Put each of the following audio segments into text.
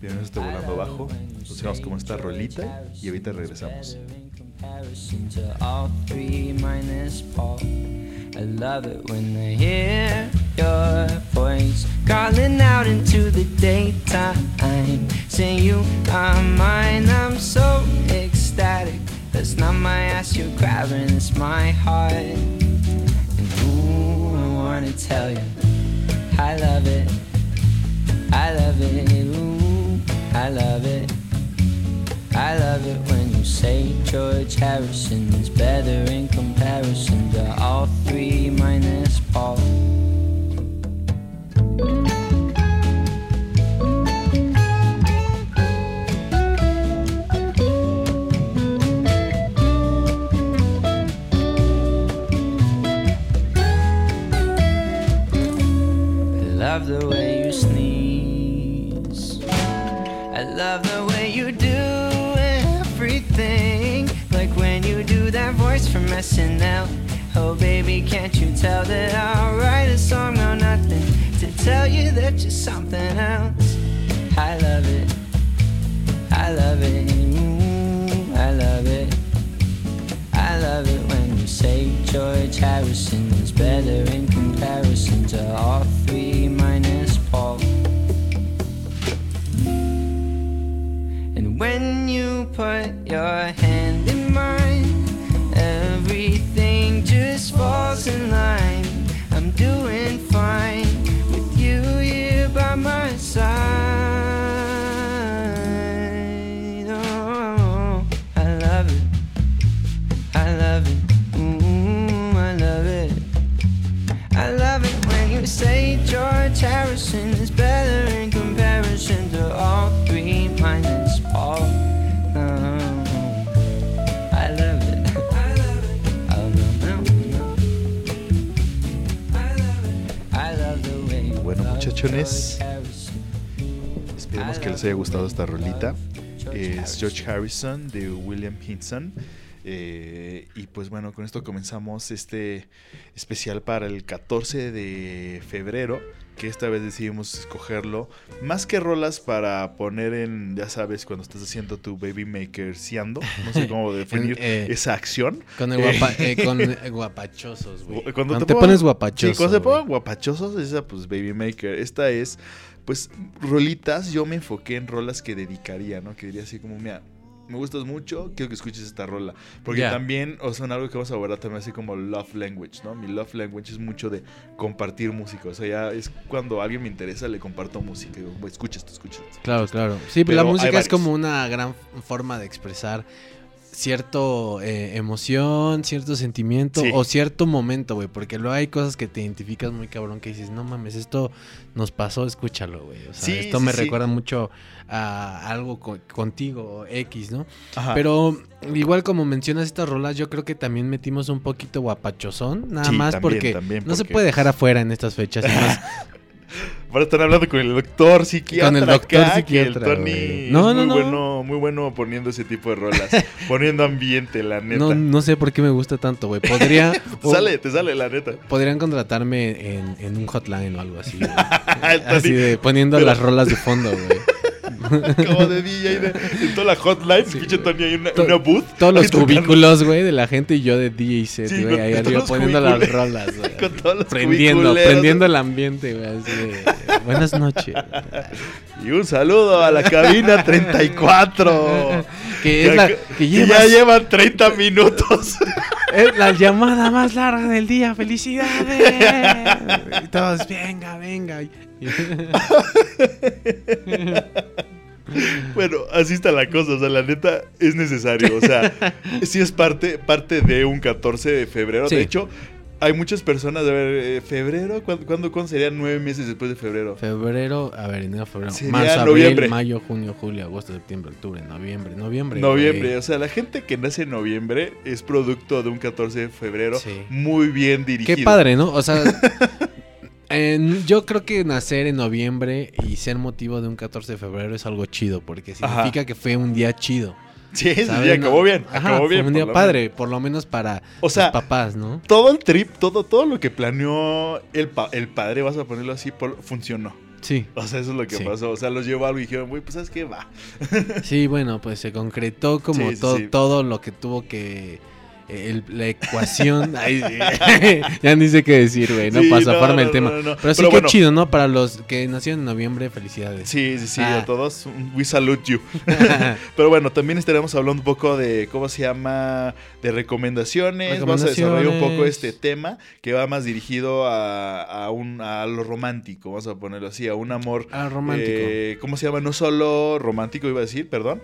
bienvenidos a este volando bajo. Nos vemos con esta rolita y ahorita regresamos. In comparison to all three minus Paul. I love it when I hear your voice calling out into the daytime. Saying you are mine. I'm so ecstatic. That's not my ass you're grabbing, it's my heart. And ooh, I wanna tell you, I love it. I love it. Ooh, I love it. I love it when you say George Harrison is better in comparison to all three minus Paul. From SNL. Oh, baby, can't you tell that I'll write a song or nothing to tell you that you're something else? I love it. I love it. Ooh, I love it. I love it when you say George Harrison is better in comparison to all three minus Paul. And when you put your hand Esperemos que les haya gustado esta rolita. Es George Harrison de William Hinson. Eh, y pues bueno, con esto comenzamos este especial para el 14 de febrero, que esta vez decidimos escogerlo. Más que rolas para poner en, ya sabes, cuando estás haciendo tu baby maker siando, no sé cómo definir eh, esa acción. Con, el guapa- eh, con eh, guapachosos, güey. Cuando, te te, pones guapachoso. Sí, cuando se güey. pongan guapachosos, esa pues Baby Maker. Esta es, pues, rolitas. Yo me enfoqué en rolas que dedicaría, ¿no? Que diría así como, mira, me gustas mucho, quiero que escuches esta rola. Porque también, o sea, en algo que vamos a abordar también así como love language, ¿no? Mi love language es mucho de compartir música. O sea, ya es cuando a alguien me interesa, le comparto música. Digo, "Güey, escucha esto, escucha esto. Claro, claro. Sí, pero Pero la música es como una gran forma de expresar cierto eh, emoción, cierto sentimiento Sí. o cierto momento, güey. Porque luego hay cosas que te identificas muy cabrón que dices, no mames, esto nos pasó, escúchalo, güey. O sea, Sí, esto sí, me recuerda mucho a algo co- contigo, X, ¿no? Ajá. Pero igual como mencionas estas rolas, yo creo que también metimos un poquito guapachosón, nada más también, porque también, no se puede dejar afuera en estas fechas. Ahora están hablando con el doctor psiquiatra. Con el doctor acá, que el psiquiatra, Tony No, no, muy no. bueno, muy bueno poniendo ese tipo de rolas. poniendo ambiente, la neta. no, no sé por qué me gusta tanto, güey. Podría... Sale, te sale, la neta. Podrían contratarme en, en un hotline o algo así. así de poniendo pero- las rolas de fondo, güey. Como de DJ de, en toda la hotline, pinche Tony hay una, To- una booth. Todos los cubículos, güey, de la gente y yo de DJ set, Sí, güey. con- ahí arriba poniendo las rolas, güey. Con todos los Prendiendo, prendiendo el ambiente, güey. Buenas noches. Y un saludo a la cabina 34. Que es la que que llevas- ya llevan 30 minutos. Es la llamada más larga del día. ¡Felicidades! Y todos, venga, venga. Bueno, así está la cosa, o sea, la neta es necesario, o sea, sí es parte, parte de un 14 de febrero. Sí. De hecho, hay muchas personas, a ver, eh, febrero, ¿cuándo, cuándo, cuándo serían nueve meses después de febrero? Febrero, a ver, enero, febrero, Sería marzo, noviembre. abril, mayo, junio, julio, agosto, septiembre, octubre, noviembre, noviembre. Noviembre, o sea, la gente que nace en noviembre es producto de un 14 de febrero Sí. muy bien dirigido. Qué padre, ¿no? O sea, en- yo creo que nacer en noviembre y ser motivo de un 14 de febrero es algo chido, porque significa que fue un día chido. Sí, ese día acabó bien, Ajá, acabó fue bien. un por día padre, por lo menos para O sea, los papás, ¿no? Todo el trip, todo, todo lo que planeó el, pa- el padre, vas a ponerlo así, por- funcionó. Sí. O sea, eso es lo que Sí. pasó. O sea, los llevó algo y dijeron, güey, pues sabes qué, va. Sí, bueno, pues se concretó como Sí, sí, to- sí. todo lo que tuvo que. El- la ecuación. Ay, ya ni sé qué decir, güey. No Sí, no, forma no, el tema. no. Pero sí, Pero qué bueno. chido, ¿no? Para los que nacieron en noviembre, felicidades. Sí, sí, sí, Ah. a todos, un- we salute you. Pero bueno, también estaremos hablando un poco de, ¿cómo se llama? De recomendaciones. Vamos a desarrollar un poco este tema que va más dirigido a, a, un, a lo romántico, vamos a ponerlo así, a un amor. ah, romántico. eh, ¿Cómo se llama? No solo romántico, iba a decir, perdón.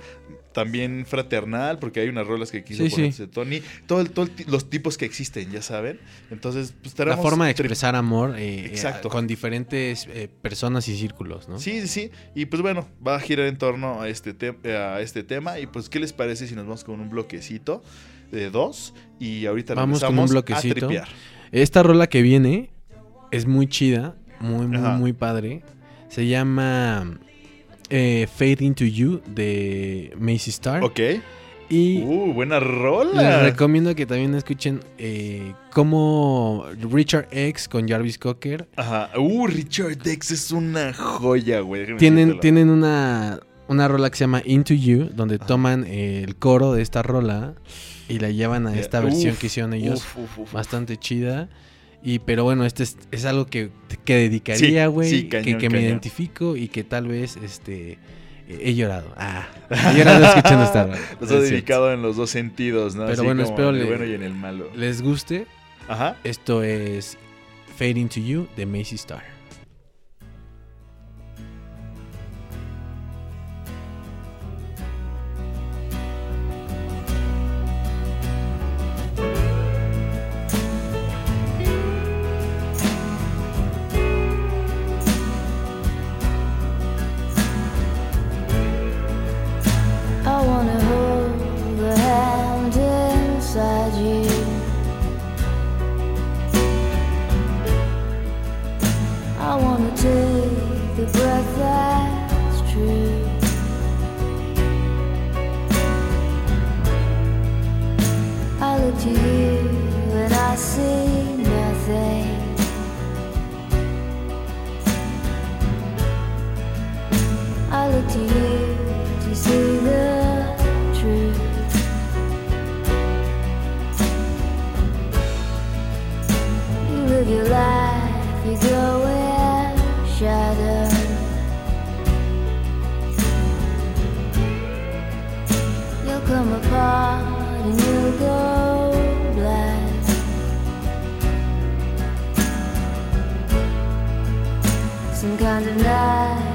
También fraternal, porque hay unas rolas que quiso Sí, ponerse Tony. Todo, el- todo los tipos que existen, ya saben. Entonces, pues la forma de expresar amor eh, Exacto. eh, con diferentes eh, personas y círculos, ¿no? Sí, sí, sí. Y pues bueno, va a girar en torno a este, te- a este tema. Y pues, ¿qué les parece si nos vamos con un bloquecito de dos? Y ahorita Vamos con un bloquecito. a tripear. Esta rola que viene es muy chida, muy, muy, Ajá. muy padre. Se llama eh, Fade Into You de Macy Star. Ok. Y Uh, buena les rola. recomiendo que también escuchen eh, cómo Richard X con Jarvis Cocker Ajá. Uh, Richard Dex es una joya, güey. Tienen, tienen una, una rola que se llama Into You, donde Ajá. toman eh, el coro de esta rola y la llevan a esta versión que hicieron ellos. uf, uf, uf. bastante chida. Y pero bueno, este es, es algo que, que dedicaría, Sí, güey. sí, que, cañón, que me identifico y que tal vez este he llorado. Ah, he llorado escuchando esta rola. Los cierto. dedicado en los dos sentidos, ¿no? Pero Así bueno, espero en el le- bueno y en el malo. Les guste. Ajá. Esto es Fade Into You de Macy Star. Come apart and you'll go black. Some kind of night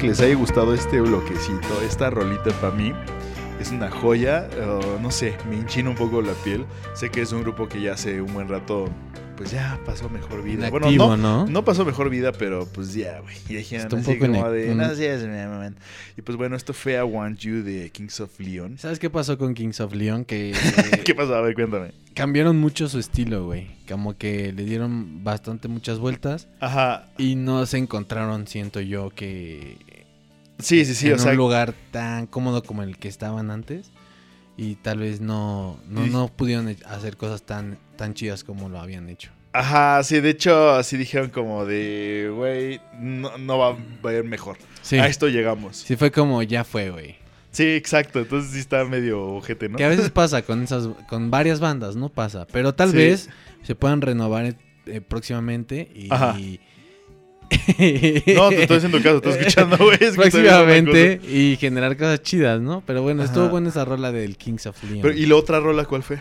que les haya gustado este bloquecito, esta rolita para mí. Es una joya, uh, no sé, me enchina un poco la piel. Sé que es un grupo que ya hace un buen rato, pues ya pasó mejor vida. Inactivo, bueno, no, ¿no? no pasó mejor vida, pero pues ya, güey. Y dijeron Está un así poco como de, un- "No seas mi mamá". Y pues bueno, esto fue I Want You de Kings of Leon. ¿Sabes qué pasó con Kings of Leon? Que ¿Qué pasó? A ver, cuéntame. cambiaron mucho su estilo, güey. Como que le dieron bastante muchas vueltas Ajá. y no se encontraron, siento yo, que Sí, sí, sí, en o sea, un lugar tan cómodo como el que estaban antes y tal vez no no, Y- no pudieron hacer cosas tan tan chidas como lo habían hecho. Ajá, sí, de hecho, así dijeron como de, güey, no, no va, a ir mejor. Sí. A esto llegamos. Sí fue como ya fue, güey. Sí, exacto. Entonces sí está medio ojete, ¿no? Que a veces pasa con esas con varias bandas, no pasa, pero tal Sí. vez se puedan renovar eh, próximamente y Ajá. No, te estoy haciendo caso, estoy escuchando, güey. es próximamente y generar cosas chidas, ¿no? Pero bueno, estuvo buena esa rola del Kings of Leon. Pero, ¿Y la otra rola cuál fue?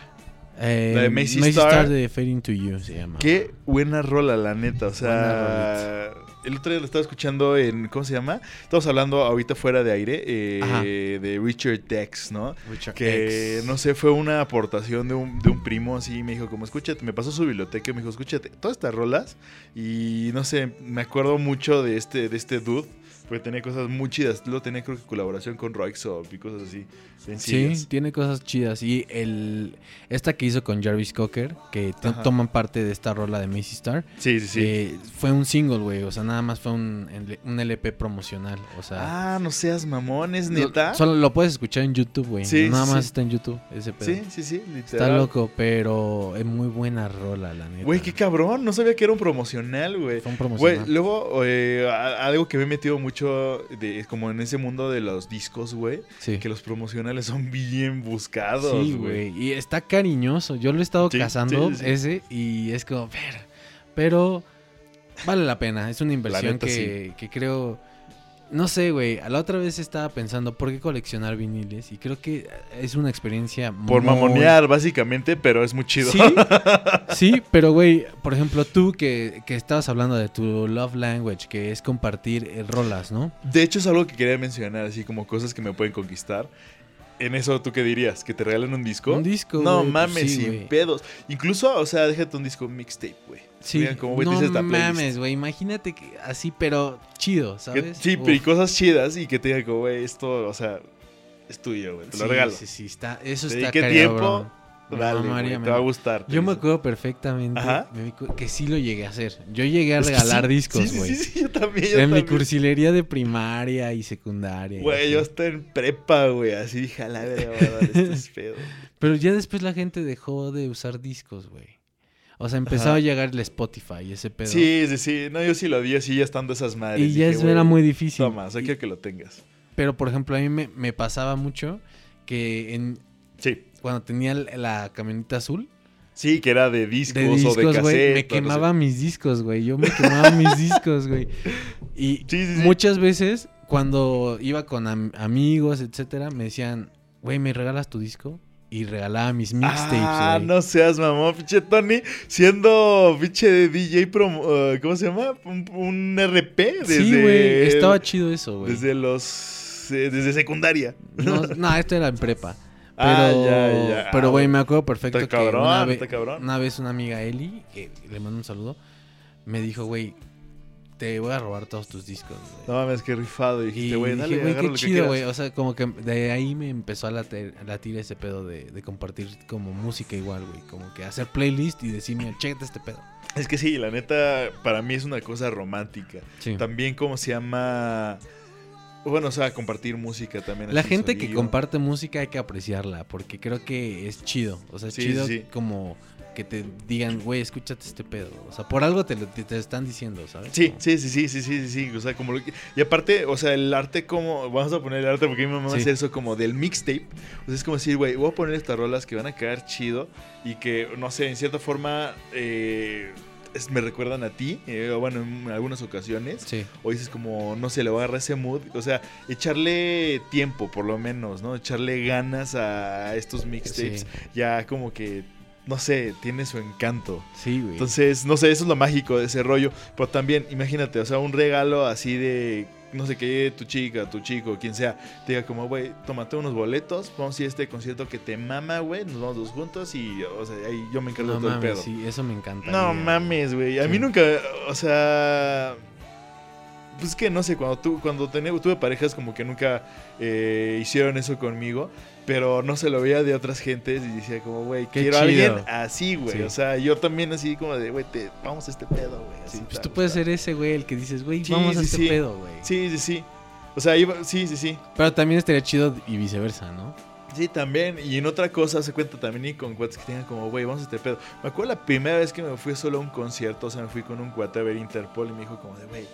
Eh, la de Macy Star. Star de Fading to You se llama. Qué buena rola, la neta. O sea, el otro día lo estaba escuchando en, ¿cómo se llama? Estamos hablando ahorita fuera de aire eh, de Richard Dex, ¿no? Richard Que, X. no sé, fue una aportación de un, de un primo así, me dijo, como, escúchate, me pasó su biblioteca y me dijo, escúchate, todas estas rolas. Y, no sé, me acuerdo mucho de este, de este dude, porque tenía cosas muy chidas. Luego tenía, creo que, colaboración con Roixop y cosas así, sencillas. Sí, tiene cosas chidas. Y el esta que hizo con Jarvis Cocker, que toman parte de esta rola de Macy Star, Sí, sí, sí. eh, fue un single, güey. O sea, nada más fue un, un LP promocional. O sea, ah, no seas mamón, es lo- neta. solo lo puedes escuchar en YouTube, güey. Sí, nada sí, más está en YouTube ese pedo. Sí, sí, sí, literal. Está loco, pero es muy buena rola, la neta. Güey, qué cabrón, no sabía que era un promocional, güey. Fue un Güey, promocional. luego eh, algo que me he metido mucho de, como en ese mundo de los discos, güey, sí. que los promocionales son bien buscados, Sí, güey. Y está cariñoso. Yo lo he estado Sí, cazando ese y es como, ver. Pero vale la pena. Es una inversión neta, que, que creo. No sé, güey. A la otra vez estaba pensando por qué coleccionar viniles. Y creo que es una experiencia Por muy- mamonear, básicamente, pero es muy chido. Sí, sí, pero güey, por ejemplo, tú que, que estabas hablando de tu love language, que es compartir eh, rolas, ¿no? De hecho, es algo que quería mencionar, así como cosas que me pueden conquistar. En eso, ¿tú qué dirías? ¿Que te regalen un disco? Un disco, No pues mames, sí, sin pedos. Incluso, o sea, déjate un disco mixtape, güey. Sí, Digan, como, no esta mames, güey. Imagínate que así, pero chido, ¿sabes? sí, Uf. pero y cosas chidas y que te digan como, güey, esto, o sea, es tuyo, güey. Te lo Sí, regalo. Sí, sí, está, eso Te está dediqué cabrón. tiempo, Dale, mamaría, te va a gustar. Yo me acuerdo perfectamente me que sí lo llegué a hacer. Yo llegué a Es regalar sí, discos, güey. Sí, sí, sí, yo también. Yo en mi también. cursilería de primaria y secundaria. Güey, yo hasta en prepa, güey. Así dije, a la dar estos pedos. Pero ya después la gente dejó de usar discos, güey. O sea, empezaba Ajá. a llegar el Spotify y ese pedo. Sí, sí, sí. No, yo sí lo vi así ya estando esas madres. y ya Dije, eso era muy difícil. Toma, o sea, Y- quiero que lo tengas. Pero, por ejemplo, a mí me, me pasaba mucho que en, Sí. cuando tenía la- camioneta azul, Sí, que era de discos, de o de cassette. me o no sé. quemaba mis discos, güey. Yo me quemaba mis discos, güey. Y Sí, sí, sí. muchas veces, cuando iba con am- amigos, etcétera, me decían, güey, ¿me regalas tu disco? Y regalaba mis mixtapes, Ah, no seas mamón, pinche Tony, siendo pinche DJ promo, eh, ¿cómo se llama? Un, un RP desde Sí, güey, estaba chido eso, güey. desde los eh, desde secundaria. No, no, esto era en prepa. Pero, Ah, ya, ya. pero Ah, güey, bueno. me acuerdo perfecto Está que cabrón, una, ve- está cabrón. una vez una amiga Eli, que le mando un saludo, me dijo, güey, te voy a robar todos tus discos, güey. No mames, qué rifado. Y dijiste, güey, dale, dije, güey, qué chido, güey. O sea, como que de ahí me empezó a latir, a latir ese pedo de, de compartir como música igual, güey. Como que hacer playlist y decirme, chécate este pedo. Es que sí, la neta, para mí es una cosa romántica. Sí. También, como se llama? Bueno, o sea, compartir música también. La gente que comparte música hay que apreciarla, porque creo que es chido. O sea, es Sí, chido sí. como que te digan, güey, escúchate este pedo. O sea, por algo te lo te, te están diciendo, ¿sabes? Sí, sí, sí, sí, sí, sí, sí, sí, o sea, como lo que- y aparte, o sea, el arte como, vamos a poner el arte porque a mi mamá hace eso como del mixtape, o sea, es como decir, güey, voy a poner estas rolas que van a quedar chido y que, no sé, en cierta forma, eh, es- me recuerdan a ti, eh, o bueno, en algunas ocasiones, Sí. o dices como, no sé, le voy a agarrar ese mood, o sea, echarle tiempo por lo menos, ¿no? Echarle ganas a estos mixtapes, Sí. ya como que no sé, tiene su encanto. Sí, güey. Entonces, no sé, eso es lo mágico de ese rollo. Pero también, imagínate, o sea, un regalo así de, no sé, que llegue tu chica, tu chico, quien sea, te diga como, güey, tómate unos boletos, vamos a ir a este concierto que te mama, güey, nos vamos dos juntos y, o sea, ahí yo me encargo no de todo mames, el pedo. sí, eso me encanta. No mames, güey. A Sí. mí nunca, o sea. Pues que no sé, cuando, tu, cuando tuve parejas como que nunca eh, hicieron eso conmigo, pero no se lo veía de otras gentes y decía como, güey, quiero a alguien así, güey. Sí. O sea, yo también así como de, güey, vamos a este pedo, güey. Sí, pues tal, tú puedes tal. ser ese güey el que dices, güey, Sí, vamos a este pedo, güey. Sí, sí, sí. O sea, iba- sí, sí, sí. Pero también estaría chido y viceversa, ¿no? Sí, también. Y en otra cosa se cuenta también y con cuates que tengan como, güey, vamos a este pedo. Me acuerdo la primera vez que me fui solo a un concierto, o sea, me fui con un cuate a ver Interpol y me dijo como de, güey,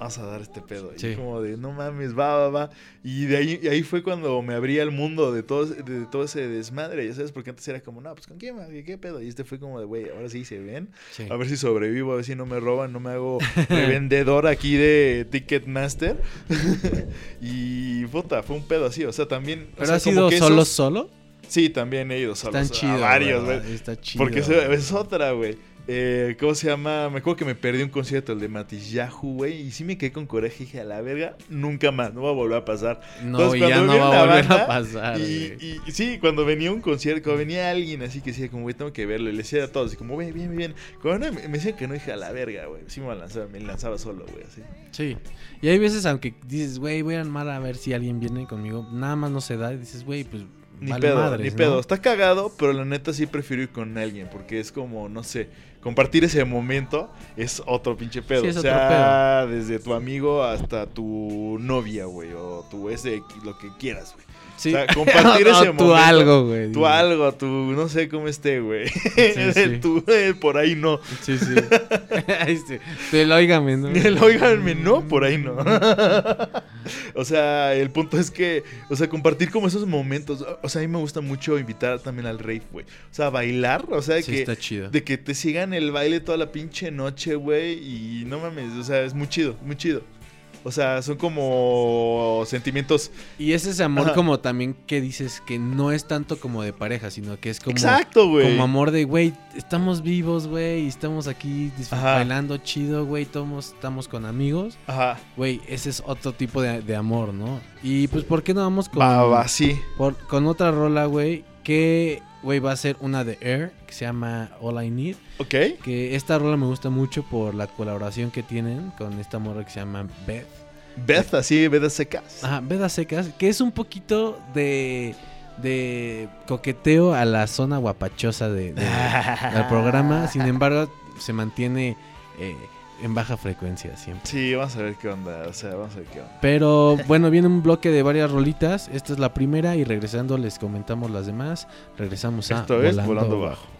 vamos a dar este pedo. Y Sí. como de, no mames, va, va, va. Y de ahí, y ahí fue cuando me abría el mundo de todo, de todo ese desmadre, ya sabes, porque antes era como, no, pues con quién, güey? qué pedo. Y este fue como de, güey, ahora sí se ven. Sí. A ver si sobrevivo, a ver si no me roban, no me hago revendedor aquí de Ticketmaster. y puta, fue un pedo así, o sea, también... o ¿Pero sea, has como ido que solo, esos- solo? Sí, también he ido solo. Están chidos, varios, güey. Está chido. Porque es otra, güey. Eh, ¿Cómo se llama? Me acuerdo que me perdí un concierto, el de Matis Yahoo, güey. Y sí me quedé con coraje. Dije, a la verga, nunca más, no va a volver a pasar. No, Entonces, y ya no va a volver banda, a pasar, Y, y- y sí, cuando venía un concierto, cuando venía alguien así que decía, como, güey, tengo que verlo. Y le decía a todos, así como, güey, bien, bien. Cuando me, me decían que no, dije, a la verga, güey. Sí me lanzaba, me lanzaba solo, güey, así. Sí. Y hay veces, aunque dices, güey, voy a armar a ver si alguien viene conmigo, nada más no se da. Y dices, güey, pues. Ni vale pedo, madres, ni ¿no? pedo. Está cagado, pero la neta sí prefiero ir con alguien. Porque es como, no sé, compartir ese momento es otro pinche pedo. Sí, es o otro sea, desde tu amigo hasta tu novia, güey. O tu ese, lo que quieras, güey. Sí. O sea, compartir O ese tú momento. algo, güey. Tu algo, tu no sé cómo esté, güey. sí. Tu, eh, por ahí no. Sí, sí. Pero óigame, ¿no? El oiganme, no, por ahí no. o sea, el punto es que, o sea, compartir como esos momentos. O sea, a mí me gusta mucho invitar también al rave, güey. O sea, bailar, o sea, de Sí, que, está chido. de que te sigan el baile toda la pinche noche, güey. Y no mames, o sea, es muy chido, muy chido. O sea, son como sentimientos. Y es ese amor Ajá. como también que dices que no es tanto como de pareja, sino que es como, Exacto, güey. como amor de, güey, estamos vivos, güey, y estamos aquí bailando chido, güey, todos estamos con amigos. Ajá. Güey, ese es otro tipo de, de amor, ¿no? Y pues, ¿por qué no vamos con, Va, va, sí. por- con otra rola, güey? Que, güey, va a ser una de Air, que se llama All I Need. Ok. Que esta rola me gusta mucho por la colaboración que tienen con esta morra que se llama Beth. Beth, así, Beth secas. Ajá, Vedas Secas, que es un poquito de, de coqueteo a la zona guapachosa de, de- del programa. Sin embargo, se mantiene eh, en baja frecuencia siempre. Sí, vamos a ver qué onda. O sea, vamos a ver qué onda. Pero bueno, viene un bloque de varias rolitas. Esta es la primera y regresando les comentamos las demás. Regresamos a Esto es Volando Bajo. All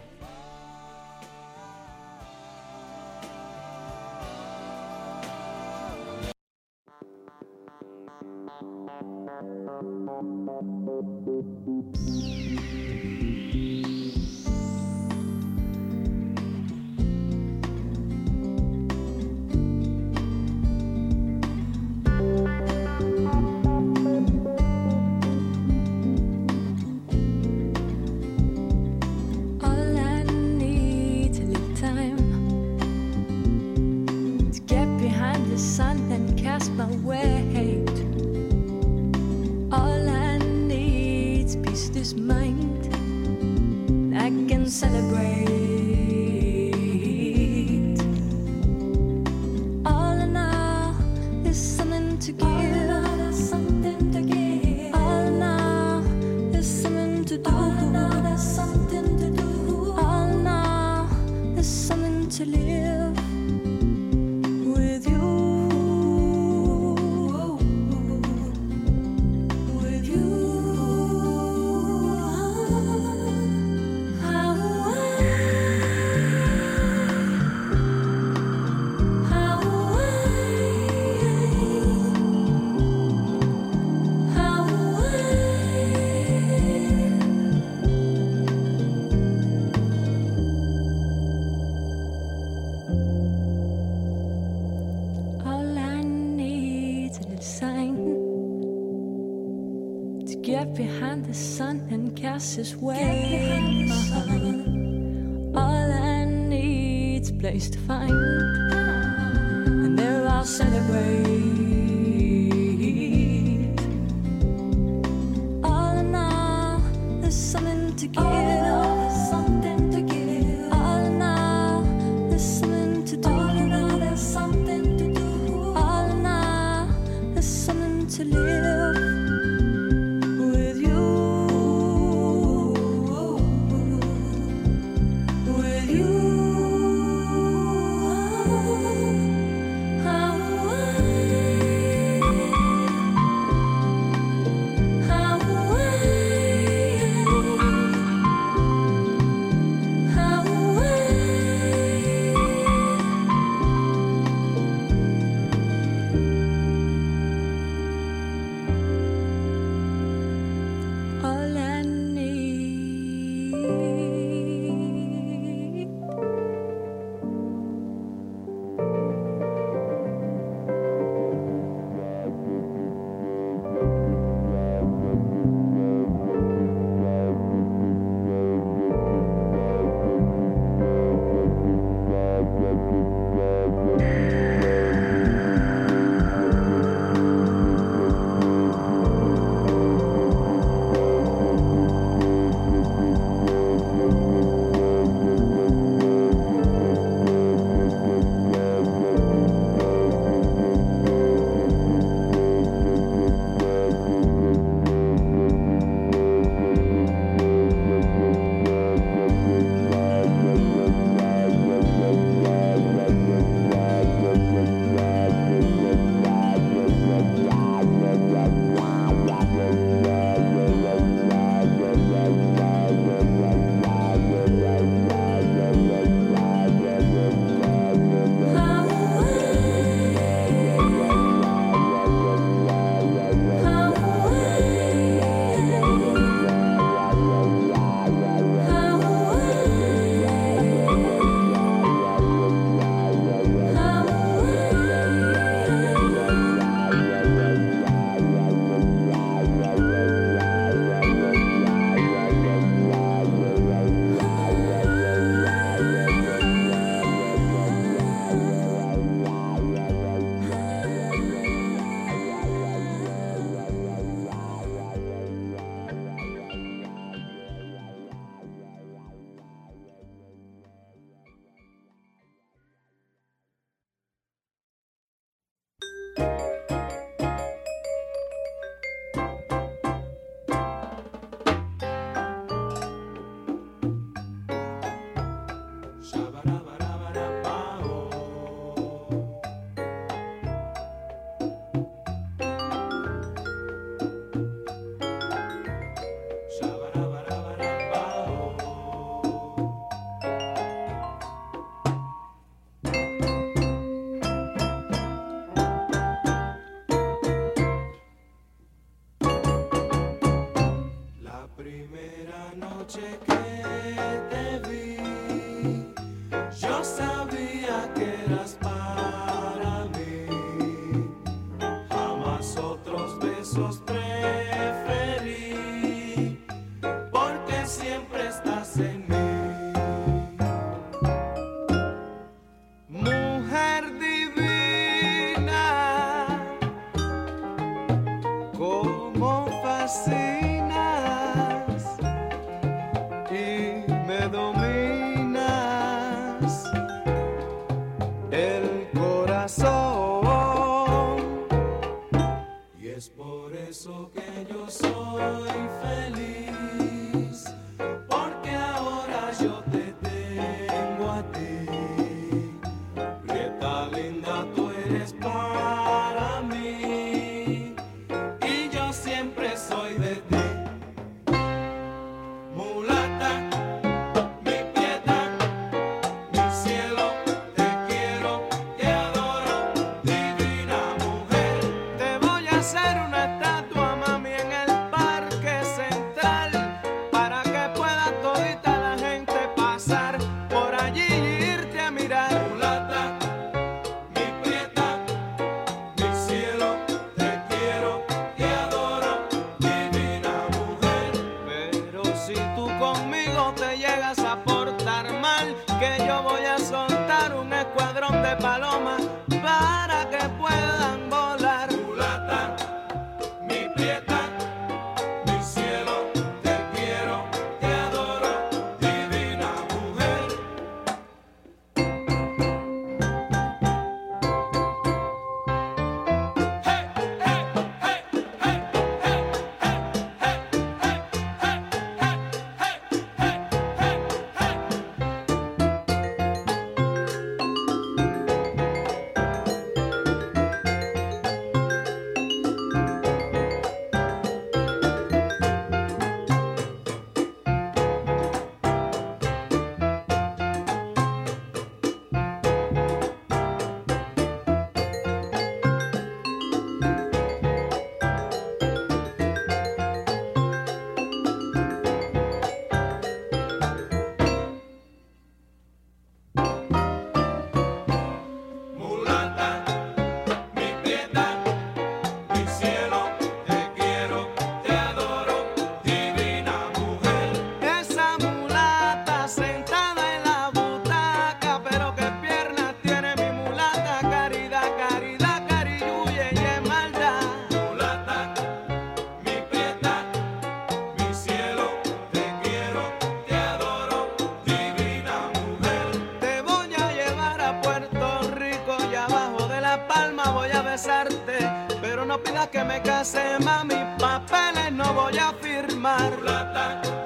que me case, mami, papeles no voy a firmar.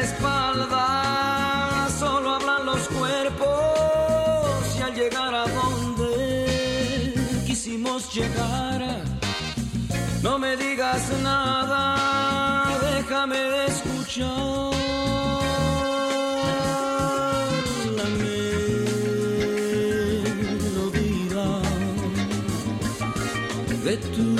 espaldas solo hablan los cuerpos y al llegar a donde quisimos llegar, no me digas nada, déjame escuchar la melodía de tu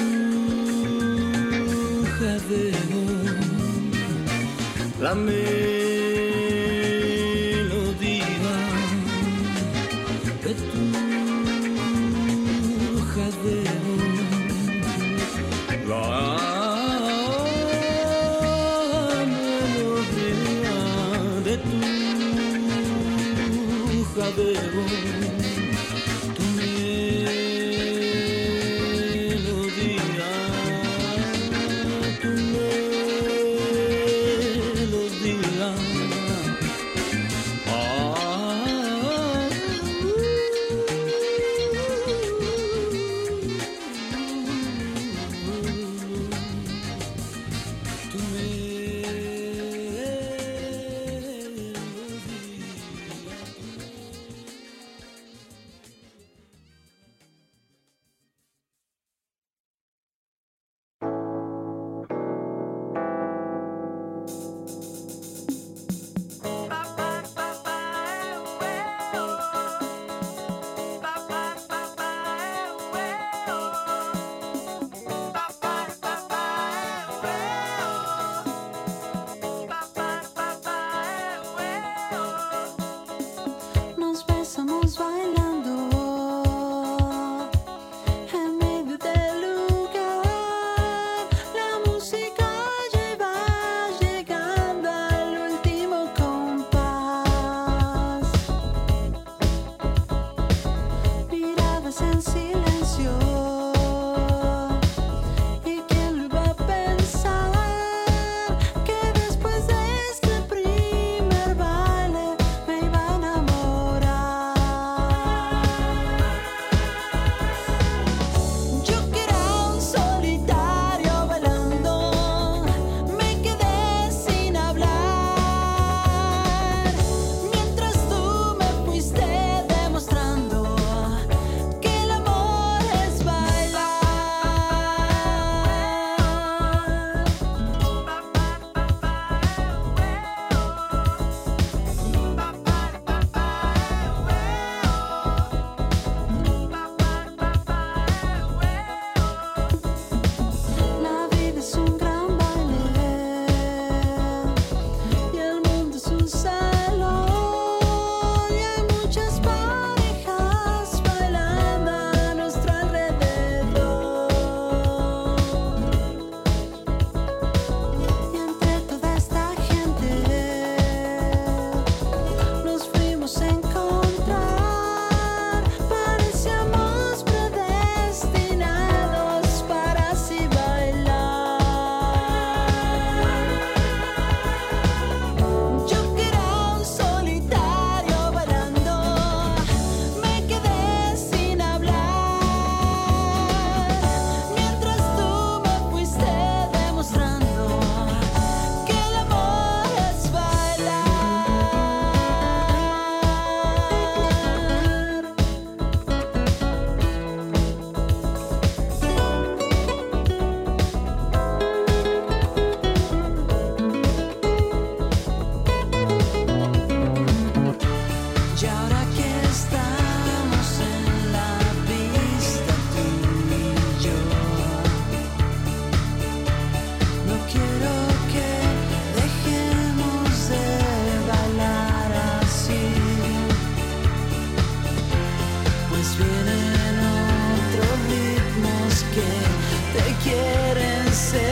say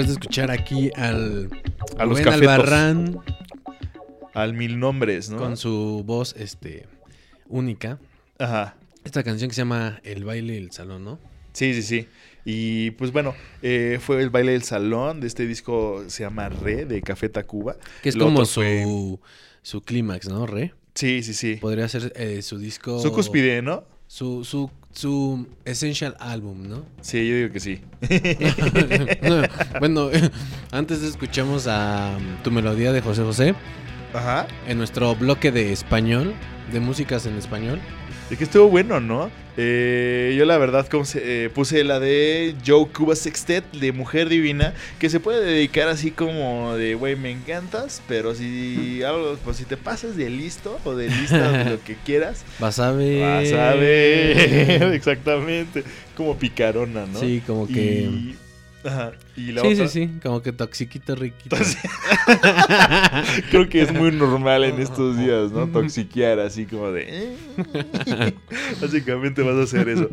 después de escuchar aquí al A los Rubén. Albarrán Al mil nombres, ¿no? con su voz este única. Ajá. Esta canción que se llama El baile del salón, ¿no? Sí, sí, sí. Y pues bueno, eh, fue el baile del salón de este disco, se llama Re, de Café Tacuba. Que es Lo como su, fue- su clímax, ¿no? Re. Sí, sí, sí. Podría ser eh, su disco. Su cúspide, ¿no? Su, su, su Essential Album, ¿no? Sí, yo digo que sí. bueno, antes escuchamos a um, Tu Melodía de José José Ajá. en nuestro bloque de español, de músicas en español. Es que estuvo bueno, ¿no? Eh, yo la verdad como se- eh, puse la de Joe Cuba Sextet de Mujer Divina, que se puede dedicar así como de, güey, me encantas, pero si algo, pues si te pasas de listo o de lista de lo que quieras, Vas a ver. vas a ver, exactamente, como picarona, ¿no? Sí, como que. Y, ajá, y la Sí, otra, sí, sí, como que toxiquito riquito. Creo que es muy normal en estos días, ¿no? Toxiquear así como de... Básicamente vas a hacer eso.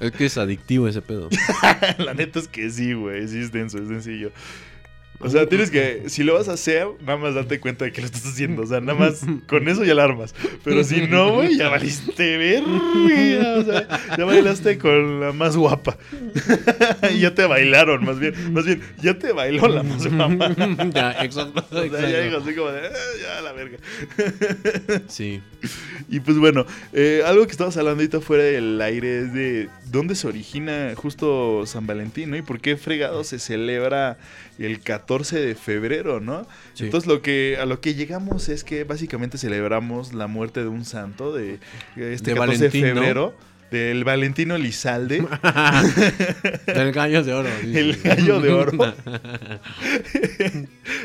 es que es adictivo ese pedo. La neta es que sí, güey. Sí es denso, es sencillo. O sea, tienes que, si lo vas a hacer, nada más date cuenta de que lo estás haciendo. O sea, nada más con eso ya la armas. Pero si no, güey, ya valiste ver. O sea, ya bailaste con la más guapa. y ya te bailaron, más bien. Más bien, ya te bailó la más guapa. ya, exacto. O sea, ya digo así como de, "Eh, ya la verga. Sí. Y pues bueno, eh, algo que estabas hablando ahorita fuera del aire es de dónde se origina justo San Valentín, ¿no? Y por qué fregado se celebra el 14 de febrero, ¿no? Sí. Entonces lo que a lo que llegamos es que básicamente celebramos la muerte de un santo de este De 14 Valentín, de ¿no? Del Valentino Elizalde, Del gallo de oro. el gallo de oro.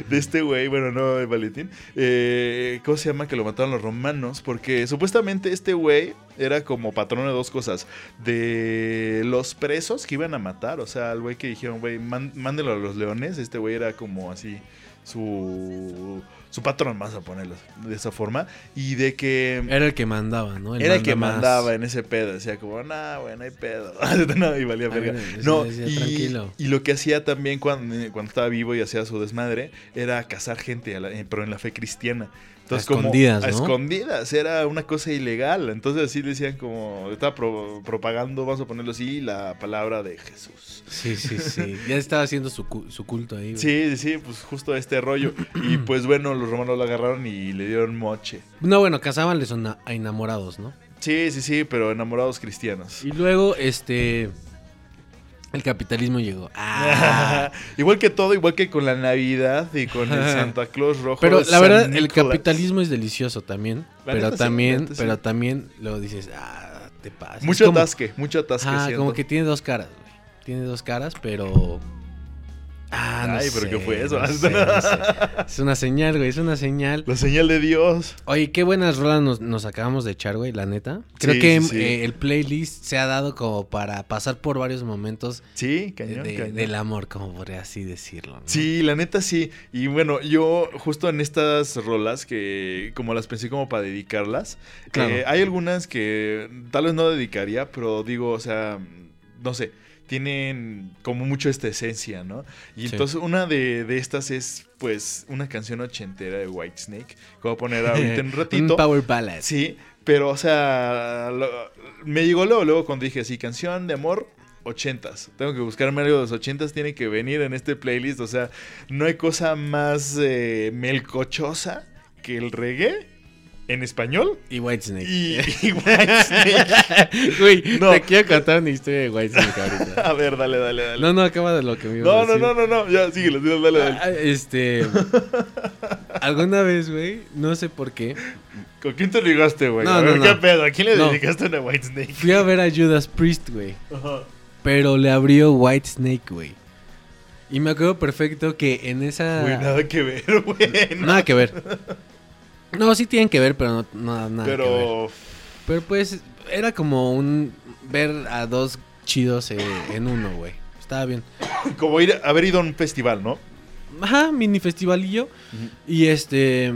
de este güey, bueno, no de Valentín. Eh, ¿Cómo se llama? Que lo mataron los romanos. Porque supuestamente este güey era como patrón de dos cosas. De los presos que iban a matar. O sea, el güey que dijeron, güey, mándelo a los leones. Este güey era como así su, su patrón, más a ponerlo de esa forma. Y de que... Era el que mandaba, ¿no? Era el que más. mandaba en ese pedo. Decía como, nah, güey, no hay pedo. no, y valía Ah, verga. bueno, No, decía, y, tranquilo. y lo que hacía también cuando, cuando estaba vivo y hacía su desmadre era cazar gente, a la- eh, pero en la fe cristiana. Entonces, A escondidas, como, ¿no? A escondidas, era una cosa ilegal. Entonces así decían como, estaba pro- propagando, vamos a ponerlo así, la palabra de Jesús. Sí, sí, sí. Ya estaba haciendo su, su culto ahí. güey. Sí, sí, pues justo este rollo. Y pues bueno, los romanos lo agarraron y le dieron moche. No, bueno, a a enamorados, ¿no? Sí, sí, sí, pero enamorados cristianos. Y luego, este. El capitalismo llegó. Ah. igual que todo, igual que con la Navidad y con el Santa Claus rojo. Pero la San verdad, el capitalismo es delicioso también. Pero sí, también, sí. pero también luego dices, ah, te pasa. Mucho como- atasque, mucho atasque. Ah, como que tiene dos caras, güey. Tiene dos caras, pero. Ah, no Ay, pero sé, ¿qué fue eso? no sé, no sé. Es una señal, güey, es una señal. La señal de Dios. Oye, qué buenas rolas nos, nos acabamos de echar, güey, la neta. Creo Sí, que sí, sí. eh, el playlist se ha dado como para pasar por varios momentos Sí, cañón, de- cañón. del amor, como podría así decirlo. Sí, la neta sí. Y bueno, yo justo en estas rolas que como las pensé como para dedicarlas, Claro. eh, hay algunas que tal vez no dedicaría, pero digo, o sea, no sé, tienen como mucho esta esencia, ¿no? Y Sí. entonces una de, de estas es pues una canción ochentera de Whitesnake, que voy a poner ahorita en un ratito. Un power ballad. Sí, pero o sea, lo- me llegó luego, luego cuando dije así, canción de amor. Ochentas. Tengo que buscarme algo de los ochentas. Tiene que venir en este playlist. O sea, no hay cosa más eh, melcochosa que el reggae en español Y Whitesnake. y, y Whitesnake. Güey, No. te quiero contar una historia de Whitesnake ahorita. A ver, dale, dale, dale. No, no, acaba de lo que me ibas a no, no, decir. no, no, no. Ya, síguelo, síguelo, dale, dale. Ah, Este. alguna vez, güey, no sé por qué, ¿Con quién te ligaste, güey? No, a ver, no, ¿qué no. pedo? ¿A quién le No. dedicaste una Whitesnake? fui a ver a Judas Priest, güey. Ajá. Pero le abrió Whitesnake, güey. Y me acuerdo perfecto que en esa. Güey, nada que ver, güey. no. Nada que ver. No, sí tienen que ver, pero no no, nada que ver. Pero Pero pues era como un ver a dos chidos eh, en uno, güey. Estaba bien. como ir, haber ido a un festival, ¿no? Ajá, mini festivalillo. Y este.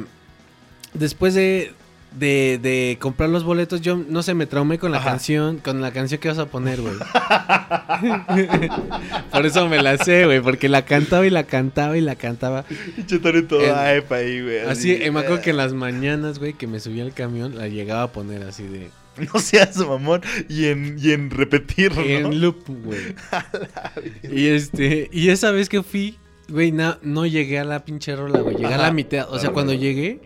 Después de de, de comprar los boletos, yo no sé, me traumé con la Ajá. canción, con la canción que vas a poner, güey. Por eso me la sé, güey, porque la cantaba y la cantaba y la cantaba. Tony todo El- aepa ahí, güey. Así, eh, me acuerdo que en las mañanas, güey, que me subía al camión, la llegaba a poner así de... No seas mamón. Y en, y en repetir, ¿no? En loop, güey. y este, y esa vez que fui, güey, na- no llegué a la pinche rola, güey. Llegué a la mitad, o sea, cuando llegué,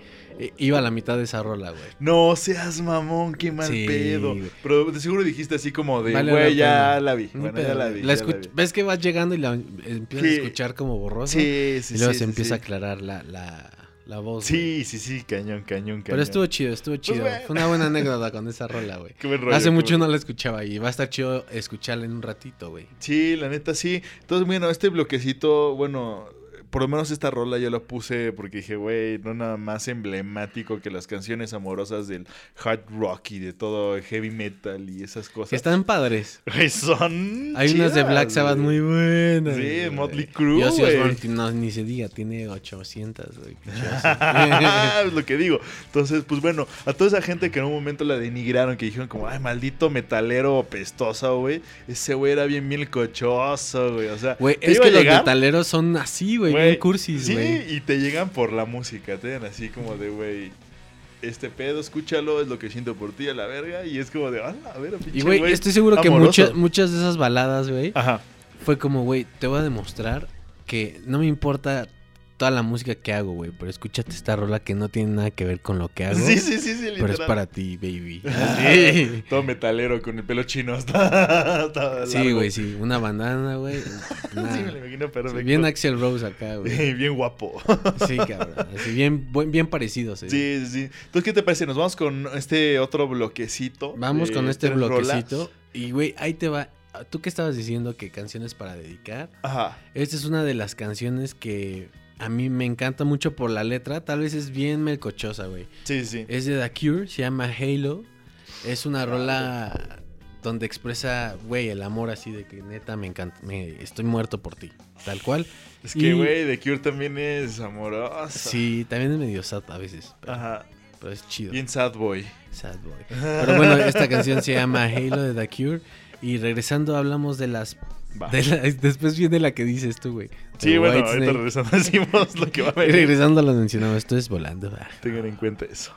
iba a la mitad de esa rola, güey. No seas mamón, qué mal Sí, pedo. güey. Pero de seguro dijiste así como de, Vale güey, la ya la vi. Bueno, ya la vi. La ya escuch- vi. Ves que vas llegando y la empiezas Sí. a escuchar como borroso. Sí, sí, y luego sí, se sí, empieza sí. a aclarar la, la, la voz. güey. Sí, sí, sí, cañón, cañón, cañón. Pero estuvo chido, estuvo chido. bueno. Fue una buena anécdota con esa rola, güey. Qué buen rollo, Hace mucho no la escuchaba y va a estar chido escucharla en un ratito, güey. Sí, la neta sí. Entonces, bueno, este bloquecito, bueno, por lo menos esta rola yo la puse porque dije, güey, no nada más emblemático que las canciones amorosas del hard rock y de todo heavy metal y esas cosas. Están padres. Güey, son. Hay unas de Black Sabbath muy buenas. Sí, güey. Motley Crue, Y Ozzy güey. Osbourne, no, ni se diga, tiene 800, güey. es lo que digo. Entonces, pues bueno, a toda esa gente que en un momento la denigraron, que dijeron como, ay, maldito metalero pestoso, güey. Ese güey era bien bien cochoso, güey. O sea, Güey, es que los metaleros son así, güey, bien cursis, Sí, güey. y te llegan por la música, te dan así como de, güey, este pedo, escúchalo, es lo que siento por ti a la verga. Y es como de, ah, a ver, pinche Y, güey, estoy seguro que amoroso". muchas, muchas de esas baladas, güey, fue como, güey, te voy a demostrar que no me importa toda la música que hago, güey, pero escúchate esta rola que no tiene nada que ver con lo que hago. Sí, sí, sí, sí, Pero es literal. para ti, baby. Sí. Todo metalero con el pelo chino hasta. hasta Sí, güey, sí. Una bandana, güey. Sí, me lo imagino perfecto. sí, bien Axel Rose acá, güey. bien guapo. Sí, cabrón. Así bien, buen- bien parecidos. eh. Sí, sí, sí. Entonces, ¿qué te parece? Nos vamos con este otro bloquecito. Vamos con este rolas. bloquecito. Y, güey, ahí te va. Tú que estabas diciendo que canciones para dedicar. Ajá. Esta es una de las canciones que a mí me encanta mucho por la letra. Tal vez es bien melcochosa, güey. Sí, sí. Es de The Cure, se llama Halo. Es una rola donde expresa, güey, el amor así de que neta me encanta. Me, estoy muerto por ti. Tal cual. Es que, güey, The Cure también es amorosa. Sí, también es medio sad a veces. Pero, Ajá. pero es chido. Bien sad boy. Sad boy. Pero bueno, esta canción se llama Halo de The Cure. Y regresando hablamos de las... Va. de la- después viene la que dices tú, güey. Sí, de bueno, ahorita regresando decimos lo que va a Y venir. regresando lo. Esto es volando. Tengan en cuenta eso.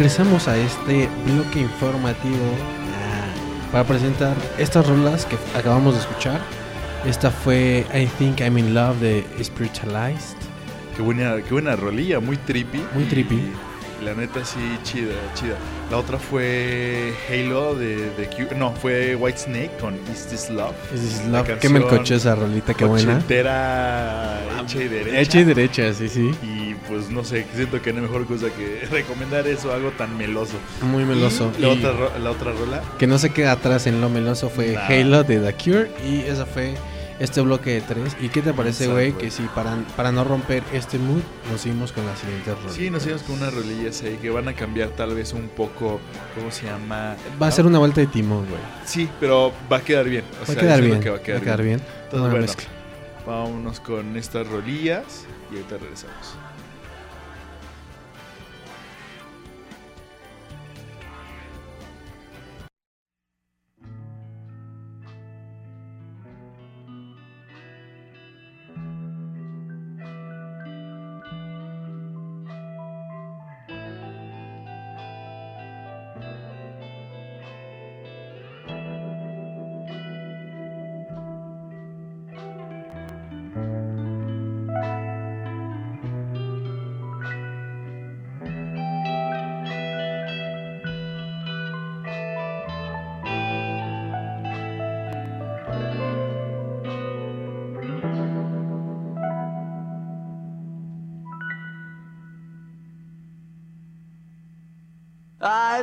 Regresamos a este bloque informativo ah, para presentar estas rolas que acabamos de escuchar. Esta fue I Think I'm in Love de Spiritualized. Qué buena, qué buena rolilla, muy trippy. Muy trippy. La neta sí, chida, chida. La otra fue Halo de, de Q- No, fue White Snake con Is This Love. Is This La Love. Qué melcoche esa rolita, qué buena. Ochentera, hecha y derecha. Hecha y derecha, sí, sí. Y pues no sé, siento que no hay mejor cosa que recomendar eso, algo tan meloso. Muy meloso. Y La, Y otra, la otra rola, que no se queda atrás en lo meloso fue Nah. Halo de The Cure. Y esa fue este bloque de tres. ¿Y qué te parece, güey? Que si para, para no romper este mood, nos seguimos con la siguiente rola. sí, nos íbamos con unas rolillas ahí que van a cambiar tal vez un poco, ¿cómo se llama? Va a ser una vuelta de timón, güey. Sí, pero va a quedar bien. O Va sea, a quedar bien. que Va a quedar bien. Entonces, Una bueno, mezcla. vámonos con estas rolillas y ahorita regresamos.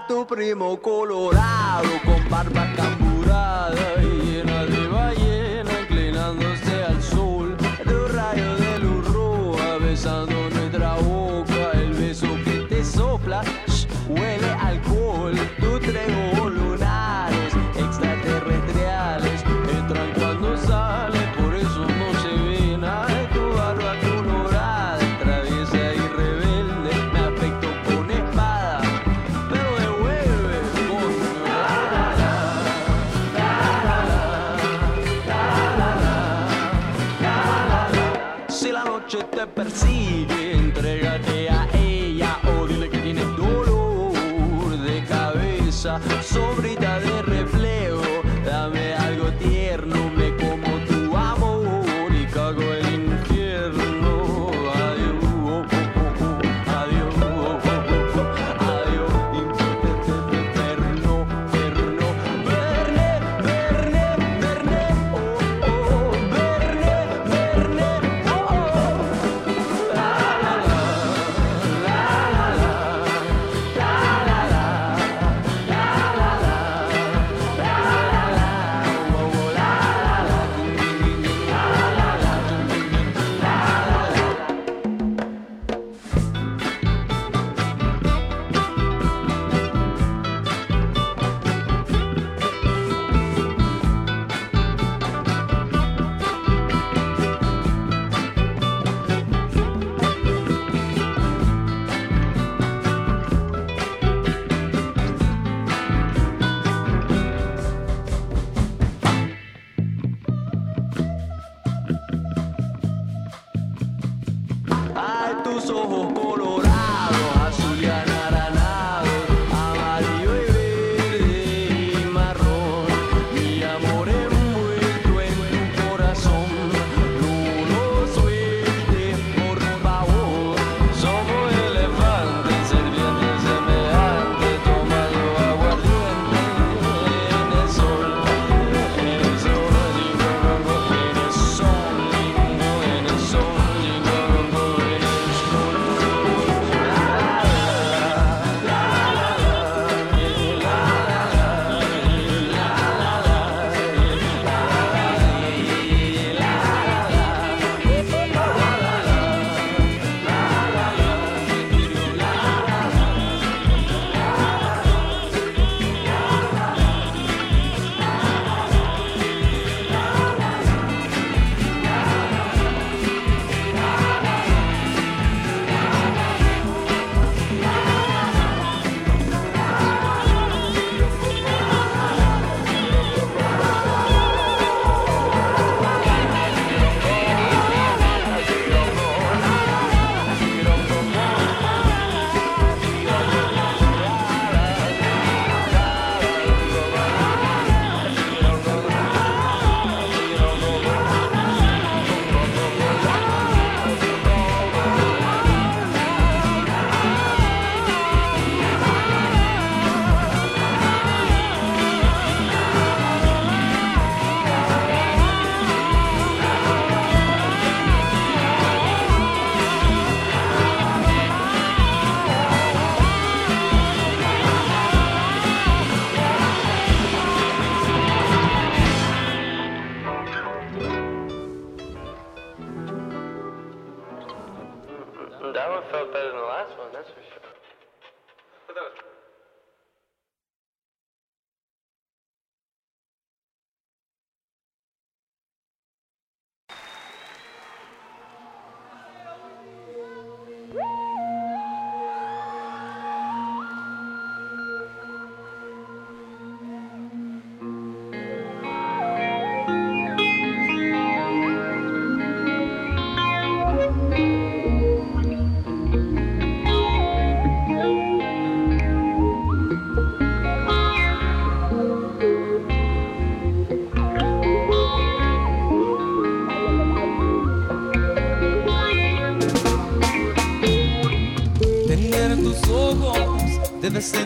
Tu primo colorado con barba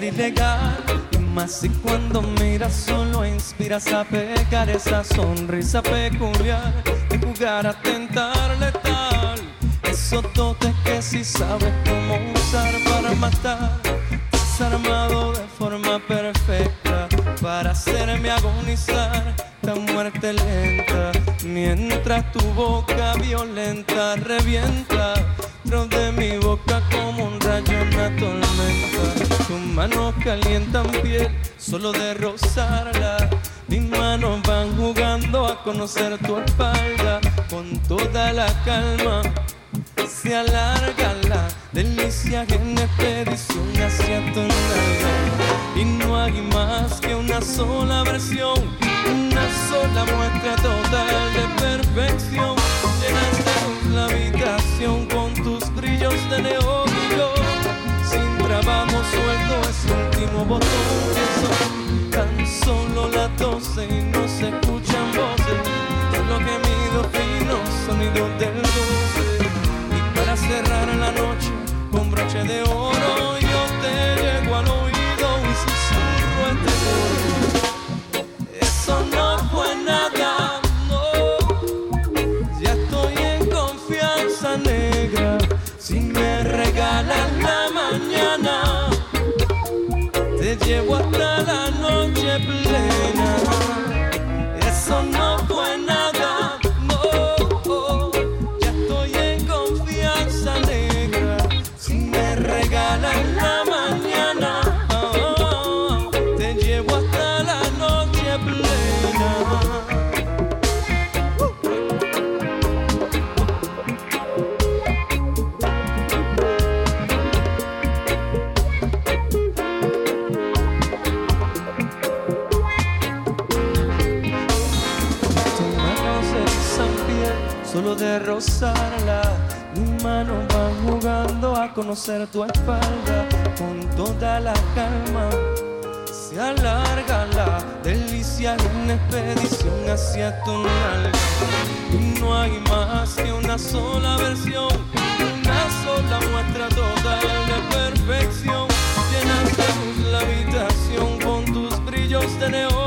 ser ilegal. Y más si cuando miras solo inspiras a pecar esa sonrisa peculiar de jugar a tentar letal. Esos dotes que si sabes cómo usar para matar. Armado de forma perfecta para hacerme agonizar. La muerte lenta mientras tu boca violenta revienta dentro de mi boca como un rayo. Tus manos calientan piel solo de rozarla. Mis manos van jugando a conocer tu espalda con toda la calma. Se alarga la delicia en expedición hacia tu nalga. Y no hay más que una sola versión, una sola muestra total de perfección. Llenas de luz la habitación con tus brillos de neón ese último botón con toda la calma. Se alarga la delicia en expedición hacia tu nalga. No hay más que una sola versión, una sola muestra total de perfección. Llenas de luz la habitación con tus brillos de neón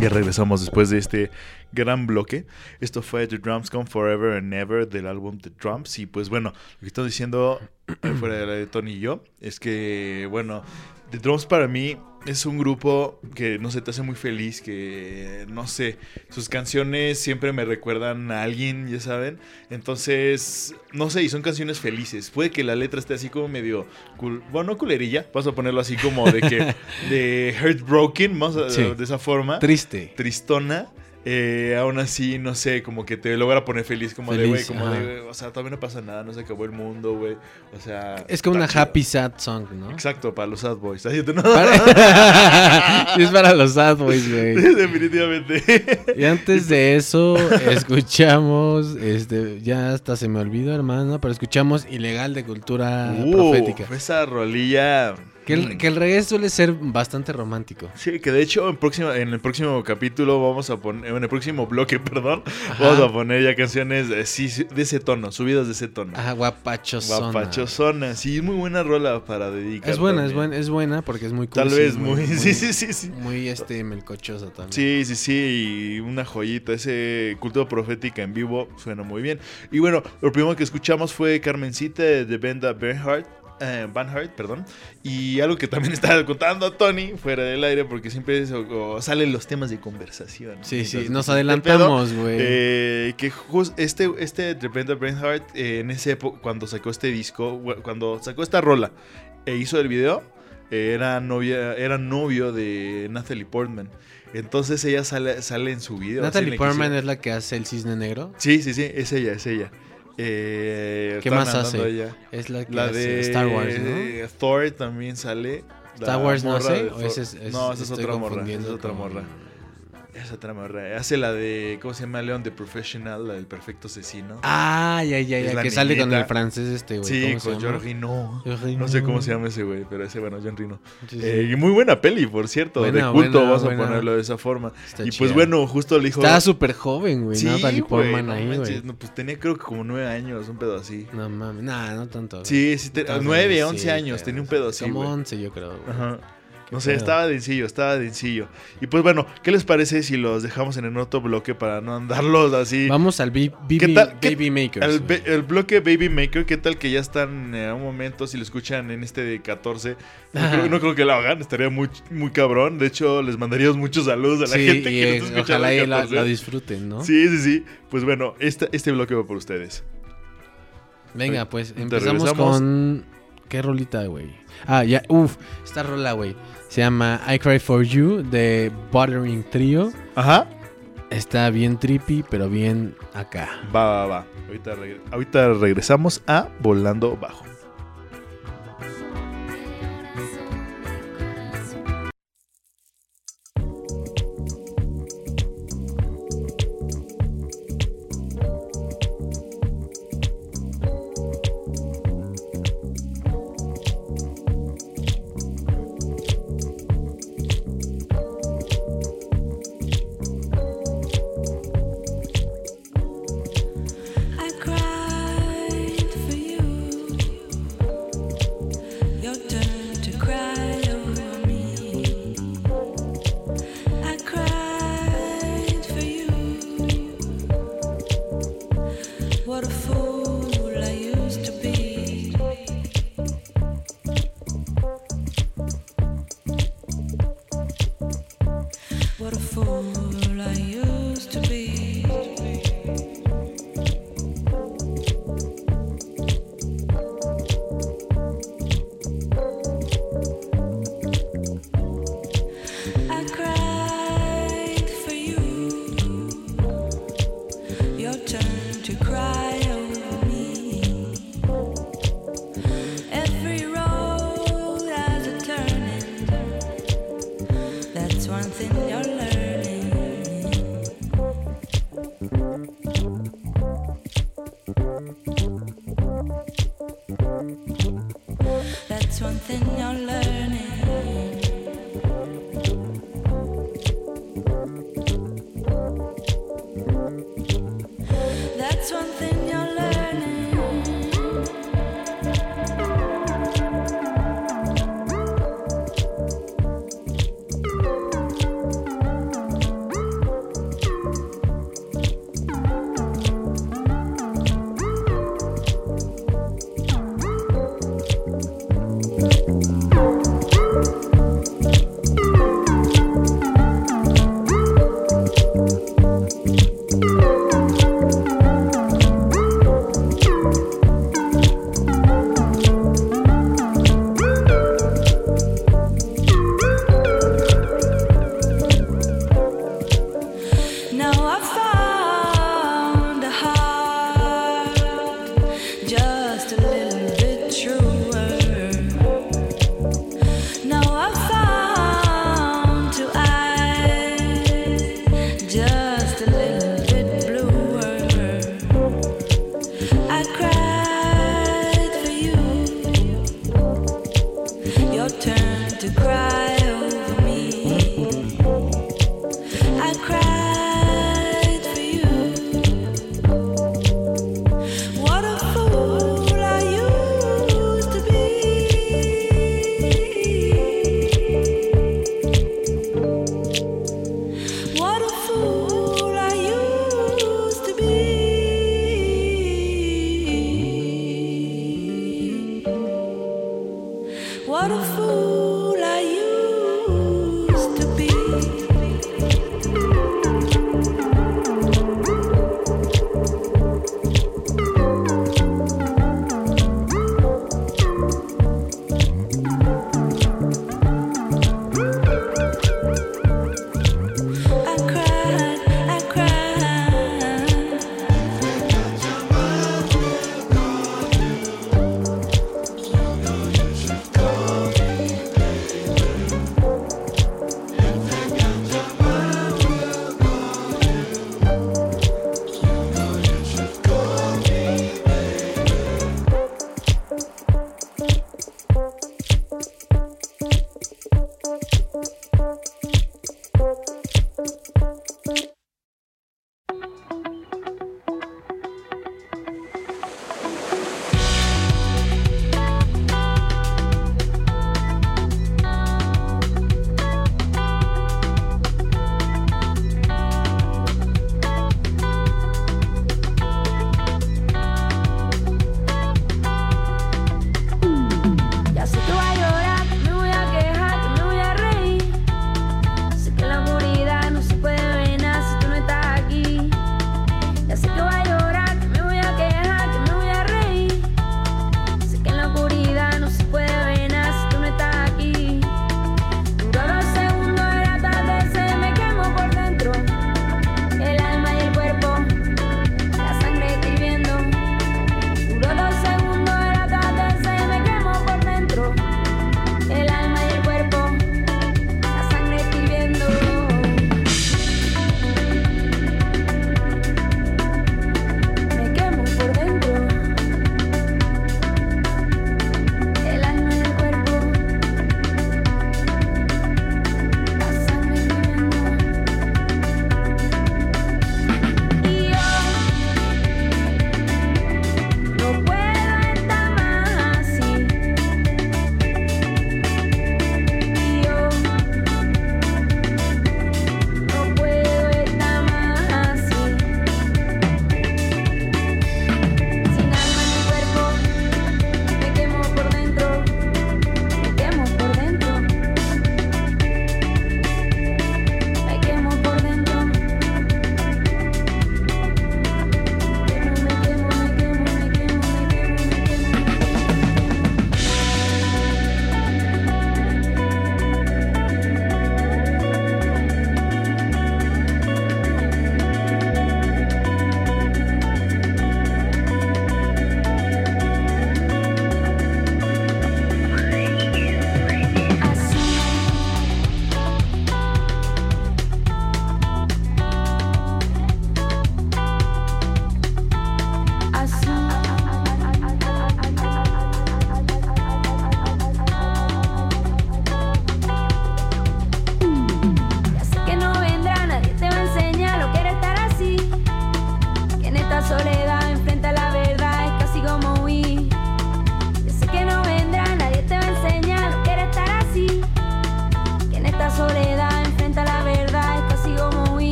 Ya regresamos después de este gran bloque. Esto fue The Drums Come Forever and Ever del álbum The Drums. Y pues bueno, lo que estoy diciendo fuera de la de Tony y yo es que, bueno, The Drums para mí es un grupo que, no sé, te hace muy feliz, que, no sé, sus canciones siempre me recuerdan a alguien, ya saben. Entonces, no sé, y son canciones felices. Puede que la letra esté así como medio, cul- bueno, no culerilla, vamos a ponerlo así como de que, de heartbroken, vamos a, Sí. de esa forma Triste. tristona. Eh, aún así, no sé, como que te logra poner feliz, como de, güey, como ajá. de, güey, o sea, todavía no pasa nada, no se acabó el mundo, güey. O sea. Es como una chido. happy sad song, ¿no? Exacto, para los sad boys. No. Para- es para los sad boys, güey. Definitivamente. Y antes de eso, escuchamos, este, ya hasta se me olvidó, hermano, pero escuchamos Ilegal de Cultura Uh, Profética. Esa rolilla. Que el, mm, que el reggae suele ser bastante romántico. Sí, que de hecho en, próxima, en el próximo capítulo vamos a poner, en el próximo bloque, perdón, Ajá. vamos a poner ya canciones de, sí, de ese tono, subidas de ese tono. Ajá, guapachosona. Guapachosona, sí, es muy buena rola para dedicar. Es buena, es buena, es buena porque es muy Tal cursi, vez muy, sí, sí, sí, sí. Muy este melcochosa también. Sí, sí, sí, y una joyita, ese culto profética en vivo suena muy bien. Y bueno, lo primero que escuchamos fue Carmencita de Benda Bernhardt. Eh, Van Hart, perdón. Y algo que también estaba contando Tony fuera del aire, porque siempre es- o- o salen los temas de conversación. Sí, sí, nos adelantamos, güey. eh, que jus- este, este de Brenda Bernhardt, eh, en ese época, cuando sacó este disco, cuando sacó esta rola e hizo el video, eh, era, novia, era novio de Natalie Portman. Entonces ella sale, sale en su video. Natalie Portman es la que hace el cisne negro. Sí, sí, sí, es ella, es ella. Eh, ¿Qué más hace? ella. Es la que La de Star Wars, ¿no? Thor también sale. Star Wars no morra hace, o ese es, es- no, esa es otra morra. Esa es otra con- morra. Es otra morra. Hace la de. ¿Cómo se llama? Leon The Professional, la del perfecto asesino. Ah, ya, ya, ya, que sale con el francés este, güey. sí, ¿cómo se con? John Reno. No sé cómo se llama ese güey, pero ese, bueno, John Reno. Sí, sí. Eh, y muy buena peli, por cierto. Buena, de culto, buena, buena. a ponerlo de esa forma. Está y chida. pues bueno, justo le dijo. Estaba súper joven, güey. Sí, Natalie güey, no ahí, güey. no, pues tenía creo que como nueve años, un pedo así. No mames, nah, no tanto. güey. Sí, sí, te- nueve, once años, tenía un pedo así, Como. 11, yo creo. Ajá. No sé, estaba dencillo, estaba dencillo. Y pues bueno, ¿qué les parece si los dejamos en el otro bloque para no andarlos así? Vamos al B- ¿Qué Baby, Makers. El, bloque Baby Maker, ¿qué tal que ya están en un momento? Si lo escuchan en este de 14, no, creo, no creo que lo hagan, estaría muy, muy cabrón. De hecho, les mandaríamos muchos saludos a la Sí, gente y que nos ojalá y la, 14. la disfruten, ¿no? Sí, sí, sí. Pues bueno, este, este bloque va por ustedes. Venga, pues empezamos con. ¿Qué rolita, güey? Ah, ya, uff, esta rola, güey. Se llama I Cry for You de Buttering Trio. Ajá. Está bien trippy, pero bien acá. Va, va, va. Ahorita, ahorita regresamos a Volando Bajo.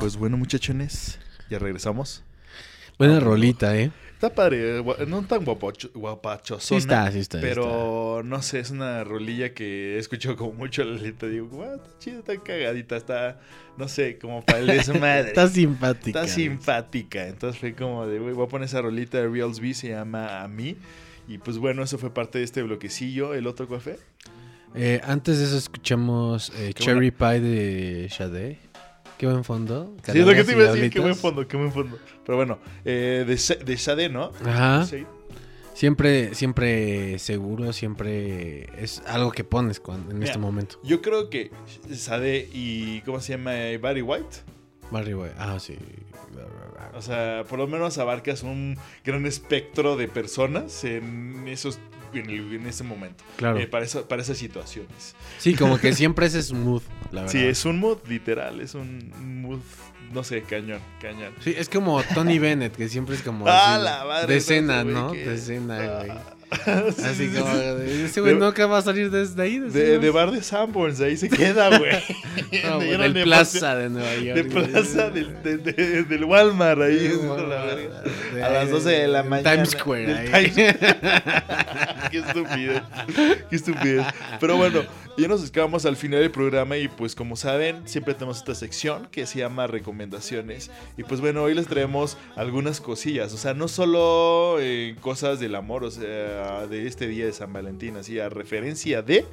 Pues bueno, muchachones, ya regresamos. Buena rolita, ¿eh? Está padre, no tan guapacho, guapachosona. Sí está, sí está, Pero no sé, es una rolilla que he escuchado como mucho la letra. Digo, "Guau, está chida, está cagadita, está, no sé, como para el desmadre. Está simpática. Está simpática. Entonces fue como de, güey, voy a poner esa rolita de Reals B, se llama A mí. Y pues bueno, eso fue parte de este bloquecillo. ¿El otro fue? Eh, antes de eso escuchamos eh, Cherry Pie de Sade. Qué buen fondo. Sí, es lo que te iba a decir, qué buen fondo, qué buen fondo. Pero bueno, eh, de, Sa- de Sade, ¿no? Ajá. Sí. Siempre, siempre seguro, siempre es algo que pones cuando- en Mira, este momento. Yo creo que Sade y, ¿cómo se llama? Barry White. Barry White. Ah, sí. O sea, por lo menos abarcas un gran espectro de personas en esos en, el- en ese momento. Claro. Eh, para, esa- para esas situaciones. Sí, como que siempre es smooth, la verdad. Sí, es un mood literal, es un mood, no sé, cañón, cañón. Sí, es como Tony Bennett, que siempre es como Ah, la madre, de ese güey ¿no? que- De escena, güey. Sí, Así sí, como, sí. de- ese güey De- nunca va a salir desde ahí. De, decimos. de bar de Sanborns, ahí se queda, güey. No, no del le Plaza de Nueva York. De plaza del, de- de- del Walmart, ahí. De Walmart, la de a las 12 de la mañana. Times Square, ahí. Times- Qué estupidez. Qué estupidez. Pero bueno, ya nos acercamos al final del programa y pues como saben, siempre tenemos esta sección que se llama recomendaciones. Y pues bueno, hoy les traemos algunas cosillas. O sea, no solo eh, cosas del amor, o sea, de este día de San Valentín, así a referencia de,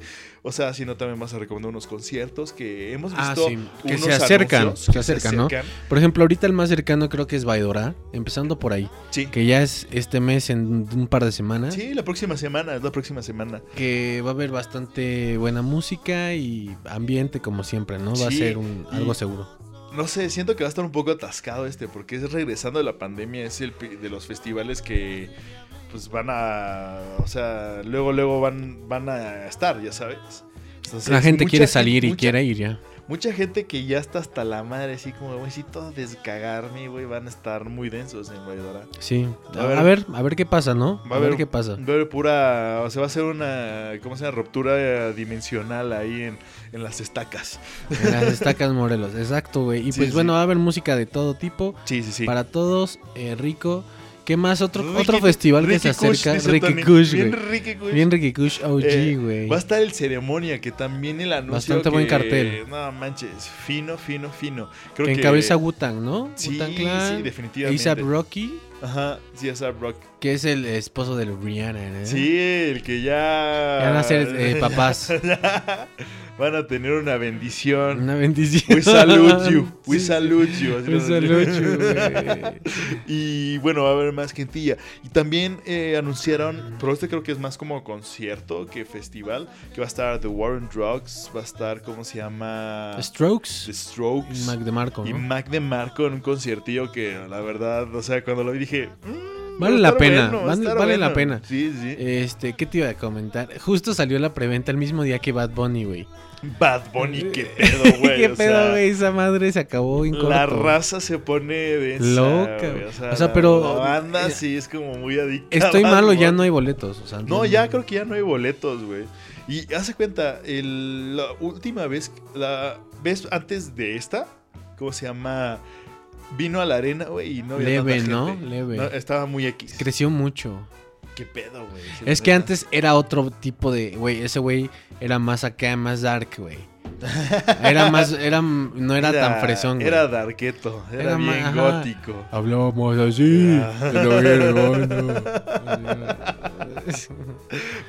o sea, sino también vas a recomendar unos conciertos que hemos Ah, visto. sí, que unos se acercan, anuncios se acercan, ¿no? Por ejemplo, ahorita el más cercano creo que es Vaidora, empezando por ahí. Sí. Que ya es este mes en un par de semanas. Sí, la próxima semana, es la próxima semana. Que va a haber bastante buena música y ambiente como siempre, ¿no? Va a ser un, y- algo seguro. no sé, siento que va a estar un poco atascado este, porque es regresando de la pandemia, es el de los festivales que pues van a, o sea, luego luego van van a estar, ya sabes. Entonces, La gente quiere salir y mucha- quiere ir ya. Mucha gente que ya está hasta la madre, así como, güey, si todo descagarme, güey, van a estar muy densos en Guadalajara. Sí. A A ver. ver, a ver, qué pasa, ¿no? Va A, ver qué pasa. Va a haber pura, o sea, va a ser una, ¿cómo se llama? Ruptura eh, dimensional ahí en, en las estacas. En las estacas Morelos, exacto, güey. Y Sí, pues sí. bueno, va a haber música de todo tipo, Sí, sí, sí. para todos, eh, rico. ¿Qué más? Otro, Ricky- otro festival que se Kush, acerca. Ricky. Kush, Bien güey. Ricky Kush. Bien Ricky Kush OG, Eh, güey. Va a estar el ceremonia, que también el anuncio. Bastante buen cartel. No manches, fino, fino, fino. Creo que que encabeza Wu-Tang, ¿no? Sí, Clan, sí, definitivamente. A$AP Rocky, Ajá, sí, A$AP Rock. que es el esposo de Rihanna, ¿no? Sí, el que ya. Ya van a ser eh, papás. Van a tener una bendición. Una bendición. We salute you. We Sí. salute you. We salute you, y bueno, va a haber más gentilla. Y también eh, anunciaron, pero este creo que es más como concierto que festival, que va a estar The War on Drugs, va a estar, ¿cómo se llama? Strokes. The Strokes. y Mac DeMarco, Y ¿no? Mac DeMarco en un conciertillo que la verdad, o sea, cuando lo vi dije... "Mm, Vale la pena, bueno, vale- la bueno". pena. Sí, sí. Este, ¿qué te iba a comentar? Justo salió la preventa el mismo día que Bad Bunny, güey. Bad Bunny, qué pedo, güey. ¿Qué pedo, güey? Esa madre se acabó en La corto. raza se pone densa, Loca, güey, güey. O sea, O sea, la- pero- La banda eh, sí es como muy adicta. Estoy malo, ya no hay boletos. O sea, No, ya creo que ya no hay boletos, güey. Y hace cuenta, el- la última vez, la vez antes de esta, ¿cómo se llama? Vino a la arena, güey, y no había Leve, tanta ¿no? Leve. No, estaba muy X. Creció mucho. ¿Qué pedo, güey? Es que antes era otro tipo de, güey, ese güey era más acá, más dark, güey. Era más, era, no era, tan fresón, güey. Era darketo, era, Era bien gótico. Hablábamos así.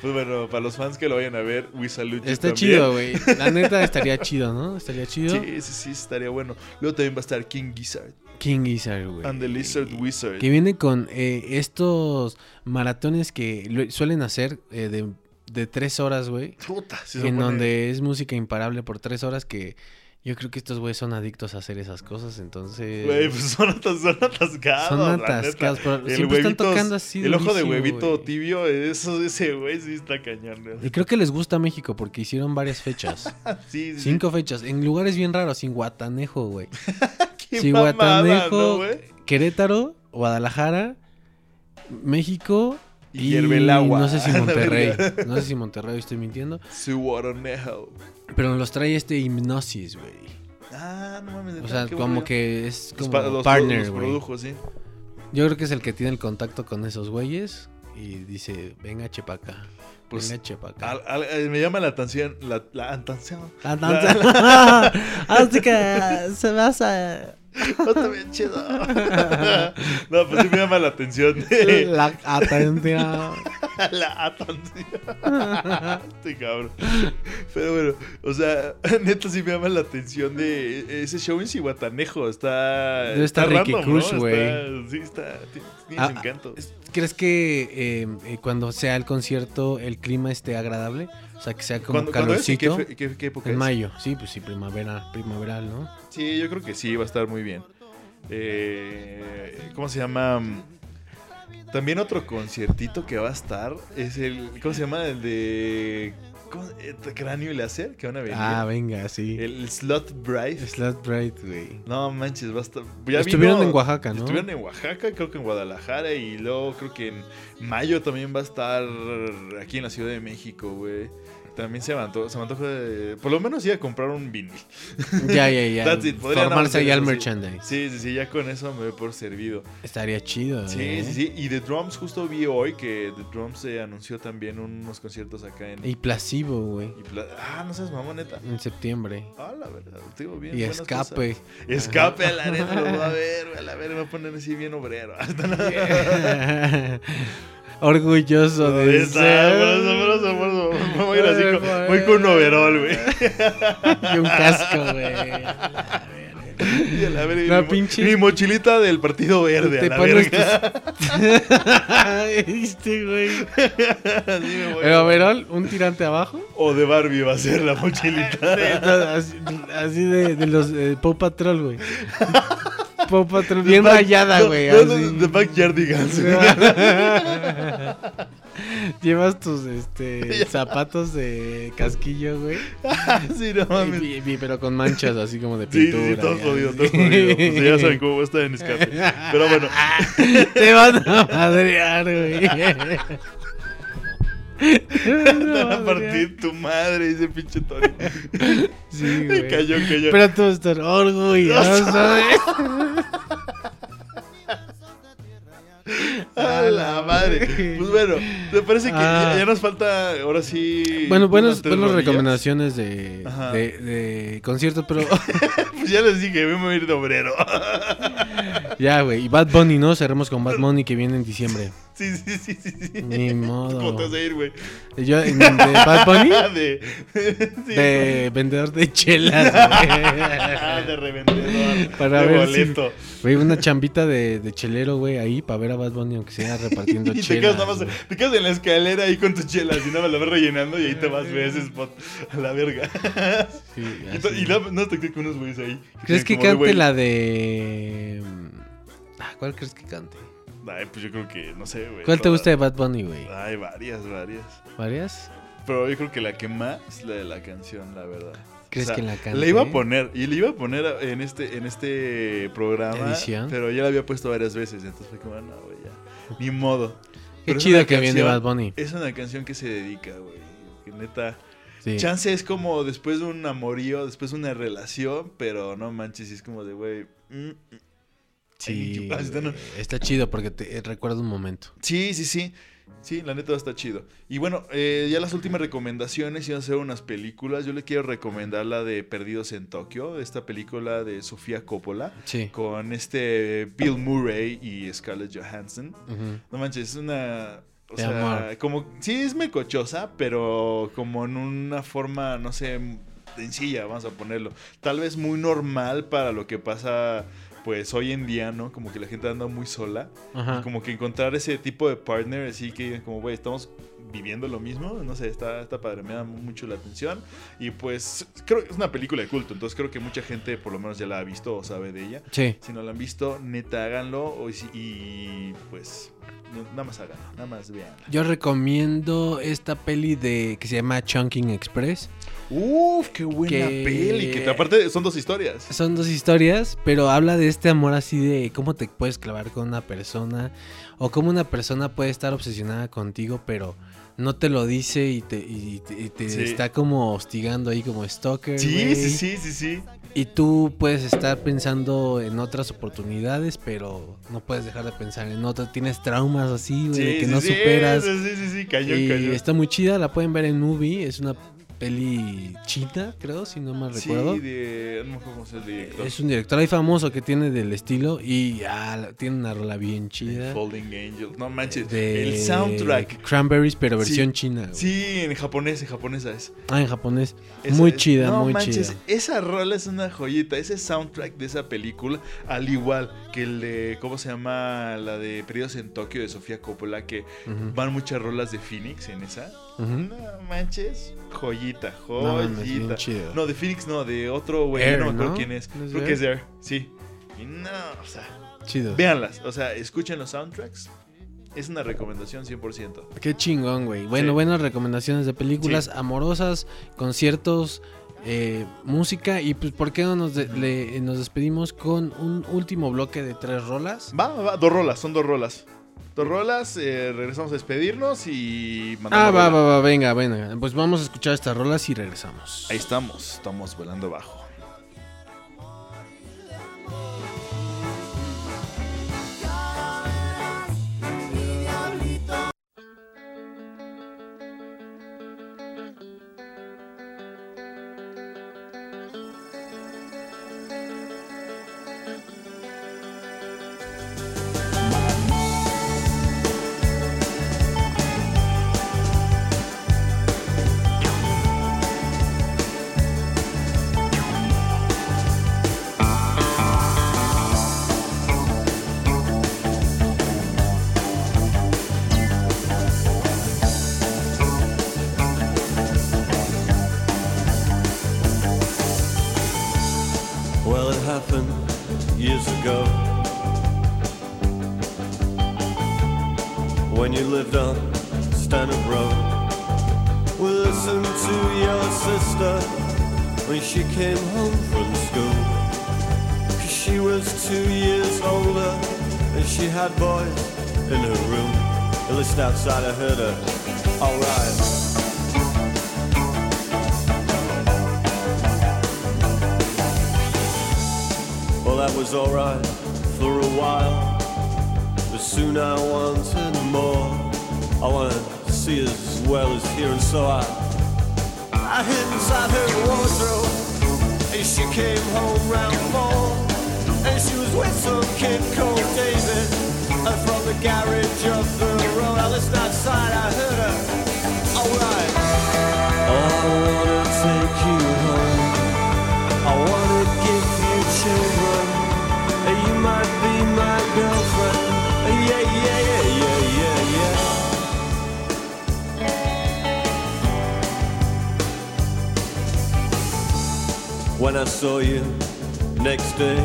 Pues bueno, para los fans que lo vayan a ver, We Salute You Está también. chido, güey. La neta estaría chido, ¿no? Estaría chido. Sí, sí, sí, estaría bueno. Luego también va a estar King Gizzard King Gizzard, güey. and the Lizard Wizard. Que viene con eh, estos maratones que suelen hacer eh, de, de tres horas, güey. Puta, sí en pone- donde es música imparable por tres horas que yo creo que estos güeyes son adictos a hacer esas cosas, entonces... Güey, pues son, atas- son atascados. Son atascados, pero El siempre están huevitos- tocando así El ojo de huevito tibio, eso, ese güey sí está cañón. Y creo que les gusta México porque hicieron varias fechas. Sí, sí. Cinco fechas, en lugares bien raros, en Guatanejo, güey. Mamada, Guatanejo, ¿no? Querétaro, Guadalajara, México Y y hierve el agua. no sé si Monterrey. no sé si Monterrey estoy mintiendo, Suwaronejo. pero los trae este Hipnosis, güey. Ah, no mames. O sea, como que es como los, partner, los produjo, sí. Yo creo que es el que tiene el contacto con esos güeyes y dice, venga chepaca, Pues, venga chepaca. Al- al- eh, me llama la atención. La, la atención. La. Así que se vas a... Está bien chido. no, pues sí me llama la atención. La atención. la atención. este cabrón. Pero bueno, o sea, neta sí me llama la atención de ese show en Cihuatanejo. Está. Debe está estar Ricky ¿no? güey. Está- Sí, está. Tiene Ah, encanto. ¿Crees que eh, eh, cuando sea el concierto el clima esté agradable? O sea, que sea como ¿Cuándo- cuándo es y calorcito. qué, qué- qué época en es? mayo, sí, pues sí, primavera, primaveral, ¿no? Sí, yo creo que sí, va a estar muy bien. Eh, ¿Cómo se llama? También otro conciertito que va a estar es el. ¿Cómo se llama? El de. Eh, Cráneo y láser, que van a venir. Ah, venga, sí. El Slot Bride. Slot Bright, güey. No manches, va a estar. ya Estuvieron vino- en Oaxaca, ¿no? Estuvieron en Oaxaca, creo que en Guadalajara. Y luego creo que en mayo también va a estar aquí en la Ciudad de México, güey. También se me antojó, se me de- Por lo menos ir a comprar un vinil. Ya, ya, ya. That's it, Formarse eso, sí. merchandise. Sí, sí, sí, ya con eso me doy por servido. Estaría chido, Sí, ¿eh? sí, sí. Y The Drums, justo vi hoy que The Drums se anunció también unos conciertos acá en. Y Placebo, güey. Pla- ah, no seas mamón, neta. En septiembre. Ah, la verdad, digo bien. Y escape. cosas. Escape a la arena, lo va a ver, a la ver, me va a poner así bien obrero. Orgulloso de está, por eso. Me voy a ir así, con- voy con un overall, güey. Y un casco, güey. A la verga. Y a la verga, La mi, mo- pinche- mi mochilita del partido verde, a Te la pones verga. Este, güey. El overall, un tirante abajo. O de Barbie va a ser la mochilita. así, así de, de los eh, Paw Patrol, güey. Paw Patrol, bien Back- rayada, güey. no, no. The Backyardigans. Llevas tus este, zapatos de casquillo, güey. sí, no mames. Y- y- pero con manchas así como de Sí, sí, pintura. sí, todos ya. jodidos, todos jodidos. Pues ya saben cómo está en escape. Pero bueno, Te van a madrear, güey. te van a partir tu madre, ese pinche Tony. Sí, güey. Cayó, cayó. Pero tú estás orgulloso, ¿eh? A la madre. Pues bueno, ¿te parece que Ah. ya, ya nos falta ahora sí? Bueno, buenas, tres buenas rolillas? recomendaciones de, de, de conciertos, pero Pues ya les dije, me voy a ir de obrero. ya, güey. Y Bad Bunny, ¿no? Cerremos con Bad Bunny que viene en diciembre. Sí, sí, sí, sí. sí. Ni modo. ¿Cómo te vas a ir, güey? Yo, ¿De Bad Bunny? De, sí, De vendedor de chelas, güey. Ah, de revendedor. Para de ver si- boleto. Güey, una chambita de, de chelero, güey, ahí para ver a Bad Bunny, aunque sea repartiendo Y te chelas. quedas nada más, güey. te quedas en la escalera ahí con tus chelas y nada más la vas rellenando y ahí te vas, ve ese spot a la verga. Sí, y, y la- no te quedas con unos güeyes ahí. ¿Crees que cante güey, la de... Ah, ¿Cuál crees que cante? Ay, pues yo creo que, no sé, güey. ¿Cuál te gusta de Bad Bunny, güey? Ay, varias, varias. ¿Varias? Pero yo creo que la que más es la de la canción, la verdad. ¿Crees que la cante? La iba a poner, y la iba a poner en este, en este programa. Edición. Pero ya la había puesto varias veces, entonces fue como, no, güey, ya. Ni modo. Qué Pero chido que viene canción- Bad Bunny. Es una canción que se dedica, güey. Que neta. Sí. Chance es como después de un amorío, después de una relación, pero no manches, es como de, güey. mm, mm. Sí, está, no- güey, está chido porque te eh, recuerda un momento. Sí, sí, sí. Sí, la neta está chido. Y bueno, eh, ya las últimas recomendaciones iban a ser unas películas. Yo le quiero recomendar la de Perdidos en Tokio, esta película de Sofía Coppola, Sí. con este Bill Murray y Scarlett Johansson. No manches, es una... O sea, amor. como... Sí, es mecochosa, pero como en una forma, no sé, sencilla, vamos a ponerlo. Tal vez muy normal para lo que pasa, pues, hoy en día, ¿no? Como que la gente anda muy sola. Ajá. Y como que encontrar ese tipo de partner, así que como, güey, estamos viviendo lo mismo, no sé, está, está padre, me da mucho la atención. Y pues creo que es una película de culto, entonces creo que mucha gente por lo menos ya la ha visto o sabe de ella. Sí. Si no la han visto, neta háganlo y pues nada más háganlo, nada más vean. Yo recomiendo esta peli de que se llama Chunking Express. Uf, qué buena Que- peli, que aparte son dos historias. Son dos historias, pero habla de este amor así de cómo te puedes clavar con una persona o cómo una persona puede estar obsesionada contigo, pero no te lo dice y te, y te- y te Sí. está como hostigando ahí como stalker. Sí, sí, sí, sí, sí. Y tú puedes estar pensando en otras oportunidades, pero no puedes dejar de pensar en otras. Tienes traumas así, güey, Sí, que sí, no superas. Sí, sí, sí, cañón, y cañón. está muy chida, la pueden ver en Movie. Es una peli china, creo, si no mal recuerdo. Sí, de... No me acuerdo cómo se llama el director. Es un director ahí famoso que tiene del estilo y ah, tiene una rola bien chida. Folding Angel. No manches. De el soundtrack. Cranberries, pero Sí. versión china. güey. Sí, en japonés, en japonesa es. Ah, en japonés. Esa muy es- chida, no muy manches, chida. Esa rola es una joyita. Ese soundtrack de esa película, al igual que el de, ¿cómo se llama? La de Perdidos en Tokio de Sofía Coppola, que van muchas rolas de Phoenix en esa. No manches, joyita, No joyita. chido. No, de Phoenix no, de otro güey, Air, no me acuerdo ¿no? quién es. ¿No Creo que es Air? Sí. Y no, o sea, Chido. véanlas, o sea, escuchen los soundtracks. Es una recomendación 100%. Qué chingón, güey. Bueno, Sí. buenas recomendaciones de películas amorosas, conciertos, eh, música. Y pues, ¿por qué no nos, de- le- nos despedimos con un último bloque de tres rolas? Va, va, dos rolas, son dos rolas. Dos rolas, eh, regresamos a despedirnos y Ah, va, va, va, venga, venga. Pues vamos a escuchar estas rolas y regresamos. Ahí estamos, estamos volando bajo. That was alright for a while. But soon I wanted more. I wanted to see as well as hear, and so I, I hid inside her wardrobe. And she came home round four. And she was with some kid called David. And from the garage up the road, I listened outside, I heard her. Alright. I wanna take you home. When I saw you next day,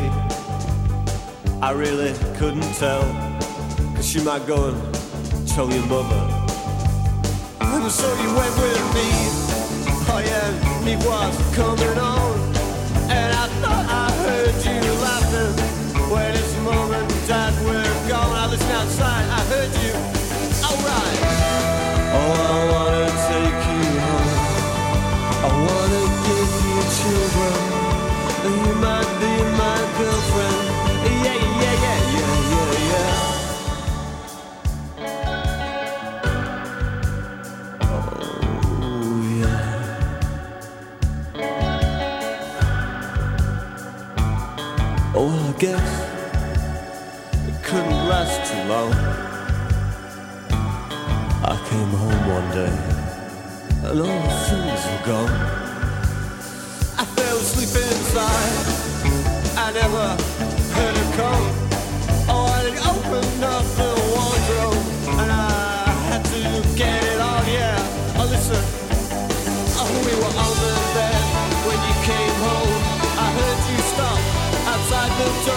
I really couldn't tell. Cause you might go and tell your mother. And so you went with me. Oh yeah, me was coming on. And I thought I heard you laughing. When it's mom and dad were gone, I listened outside, I heard you. Alright. Oh, I wanna take you home. I wanna give you children. Oh, oh, I guess it couldn't last too long. I came home one day and all the things were gone. Inside. I never heard her come. Oh, I opened up the wardrobe and I had to get it on, yeah. Oh, listen. Oh, we were the bed when you came home. I heard you stop outside the door.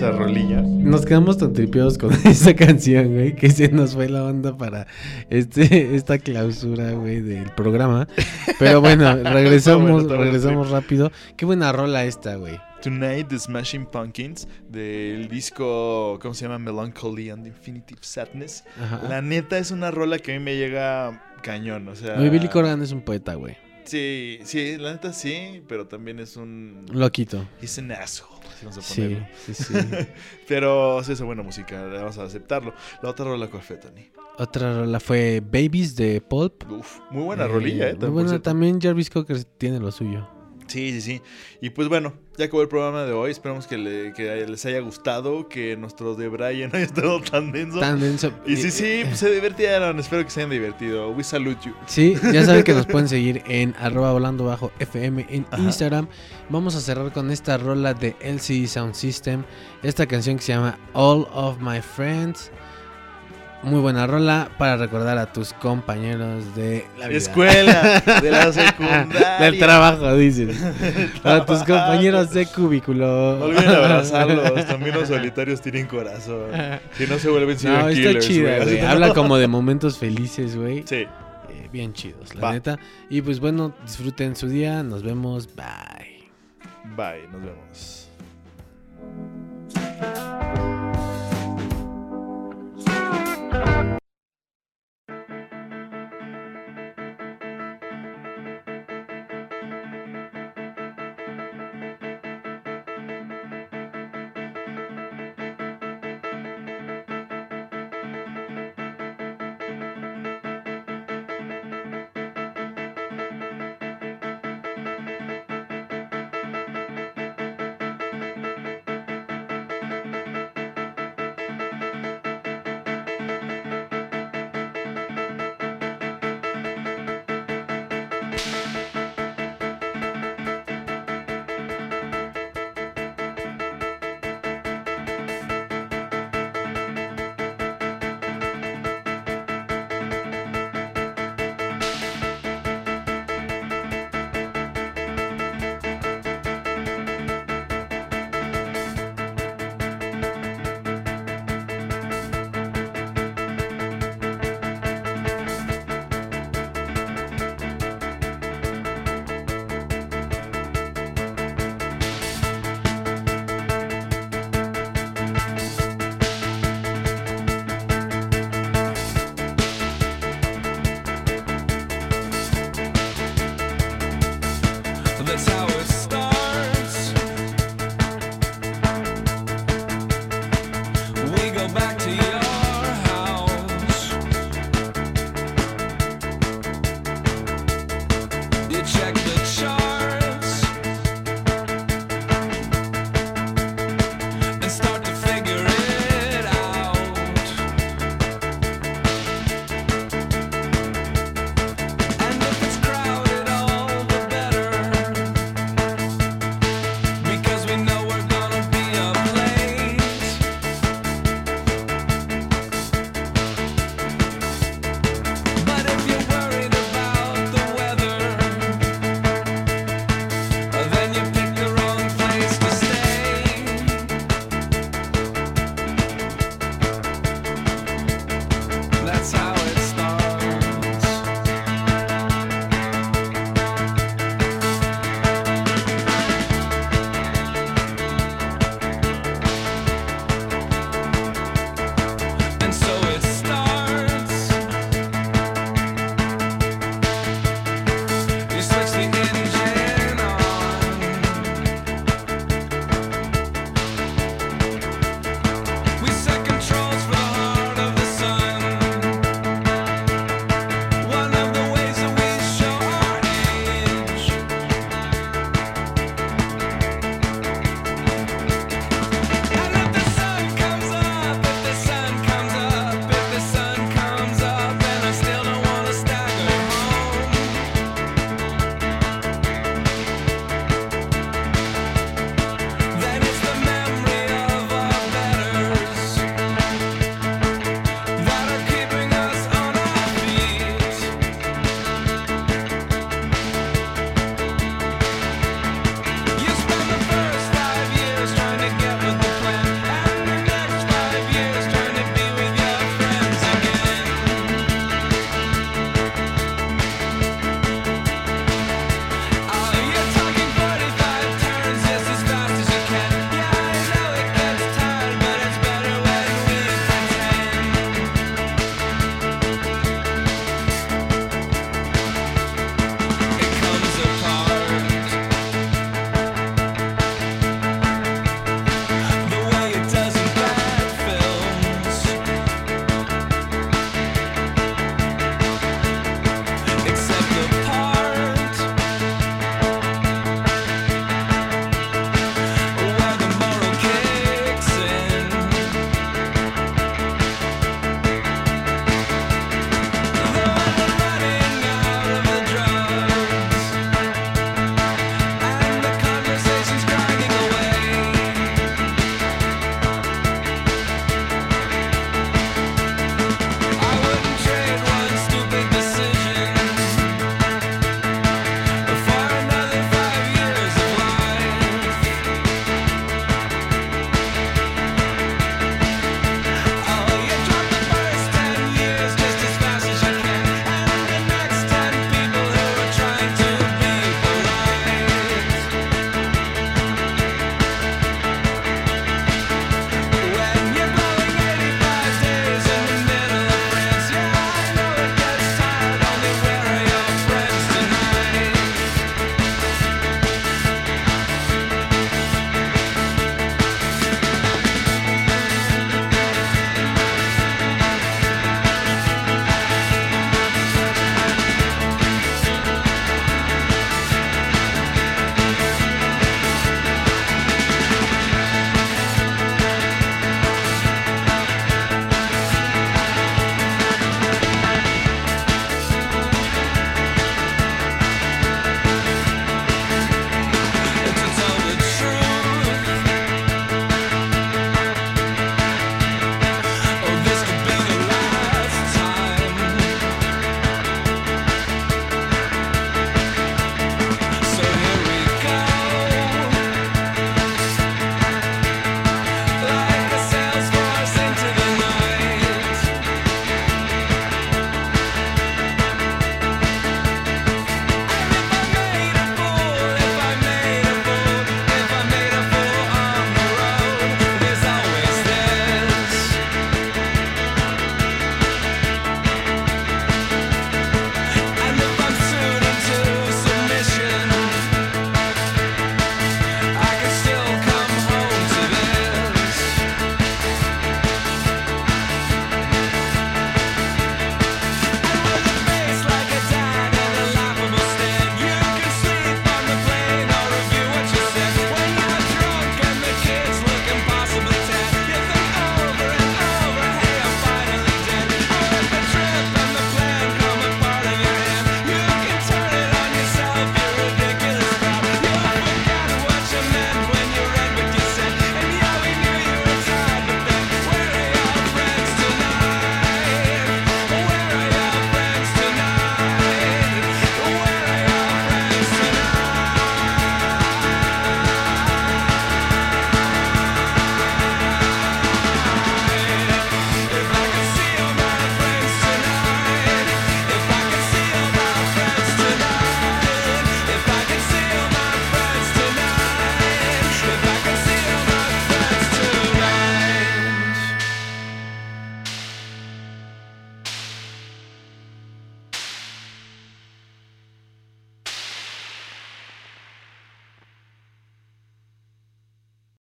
Esa rolilla. Nos quedamos tan tripeados con esa canción, güey, que se nos fue la onda para este esta clausura, güey, del programa. Pero bueno, regresamos, Bueno, regresamos rápido. Qué buena rola esta, güey. Tonight, The Smashing Pumpkins, del disco, ¿cómo se llama? Melancholy and Infinitive Sadness. Ajá. La neta es una rola que a mí me llega cañón, o sea... Billy Corgan es un poeta, güey. Sí, sí, la neta sí, pero también es un... Loquito. He's an asshole, así vamos a Sí, ponerlo. sí, sí. pero sí, es buena música, vamos a aceptarlo. La otra rola, ¿cuál fue, Tony? Otra rola fue Babies de Pulp. Uf, muy buena rolilla, ¿eh? Muy buena, también Jarvis Cocker tiene lo suyo. Sí, sí, sí. Y pues bueno, ya acabó el programa de hoy. Esperamos que, le- que les haya gustado, que nuestro de Brian haya estado tan denso. Tan denso. Y sí, sí, pues se divirtieron. Espero que se hayan divertido. We salute you. Sí, ya saben que nos pueden seguir en arroba volando bajo FM en Ajá. Instagram. Vamos a cerrar con esta rola de LCD Sound System. Esta canción que se llama All of My Friends. Muy buena rola para recordar a tus compañeros de la vida. Escuela, de la secundaria. Del trabajo, dices. A tus compañeros de cubículo. No olviden abrazarlos. También los solitarios tienen corazón. Si no se vuelven No, está killers, chida, güey. güey. Habla como de momentos felices, güey. Sí. Eh, bien chidos, la Va. neta. Y pues bueno, disfruten su día. Nos vemos. Bye. Bye, nos vemos.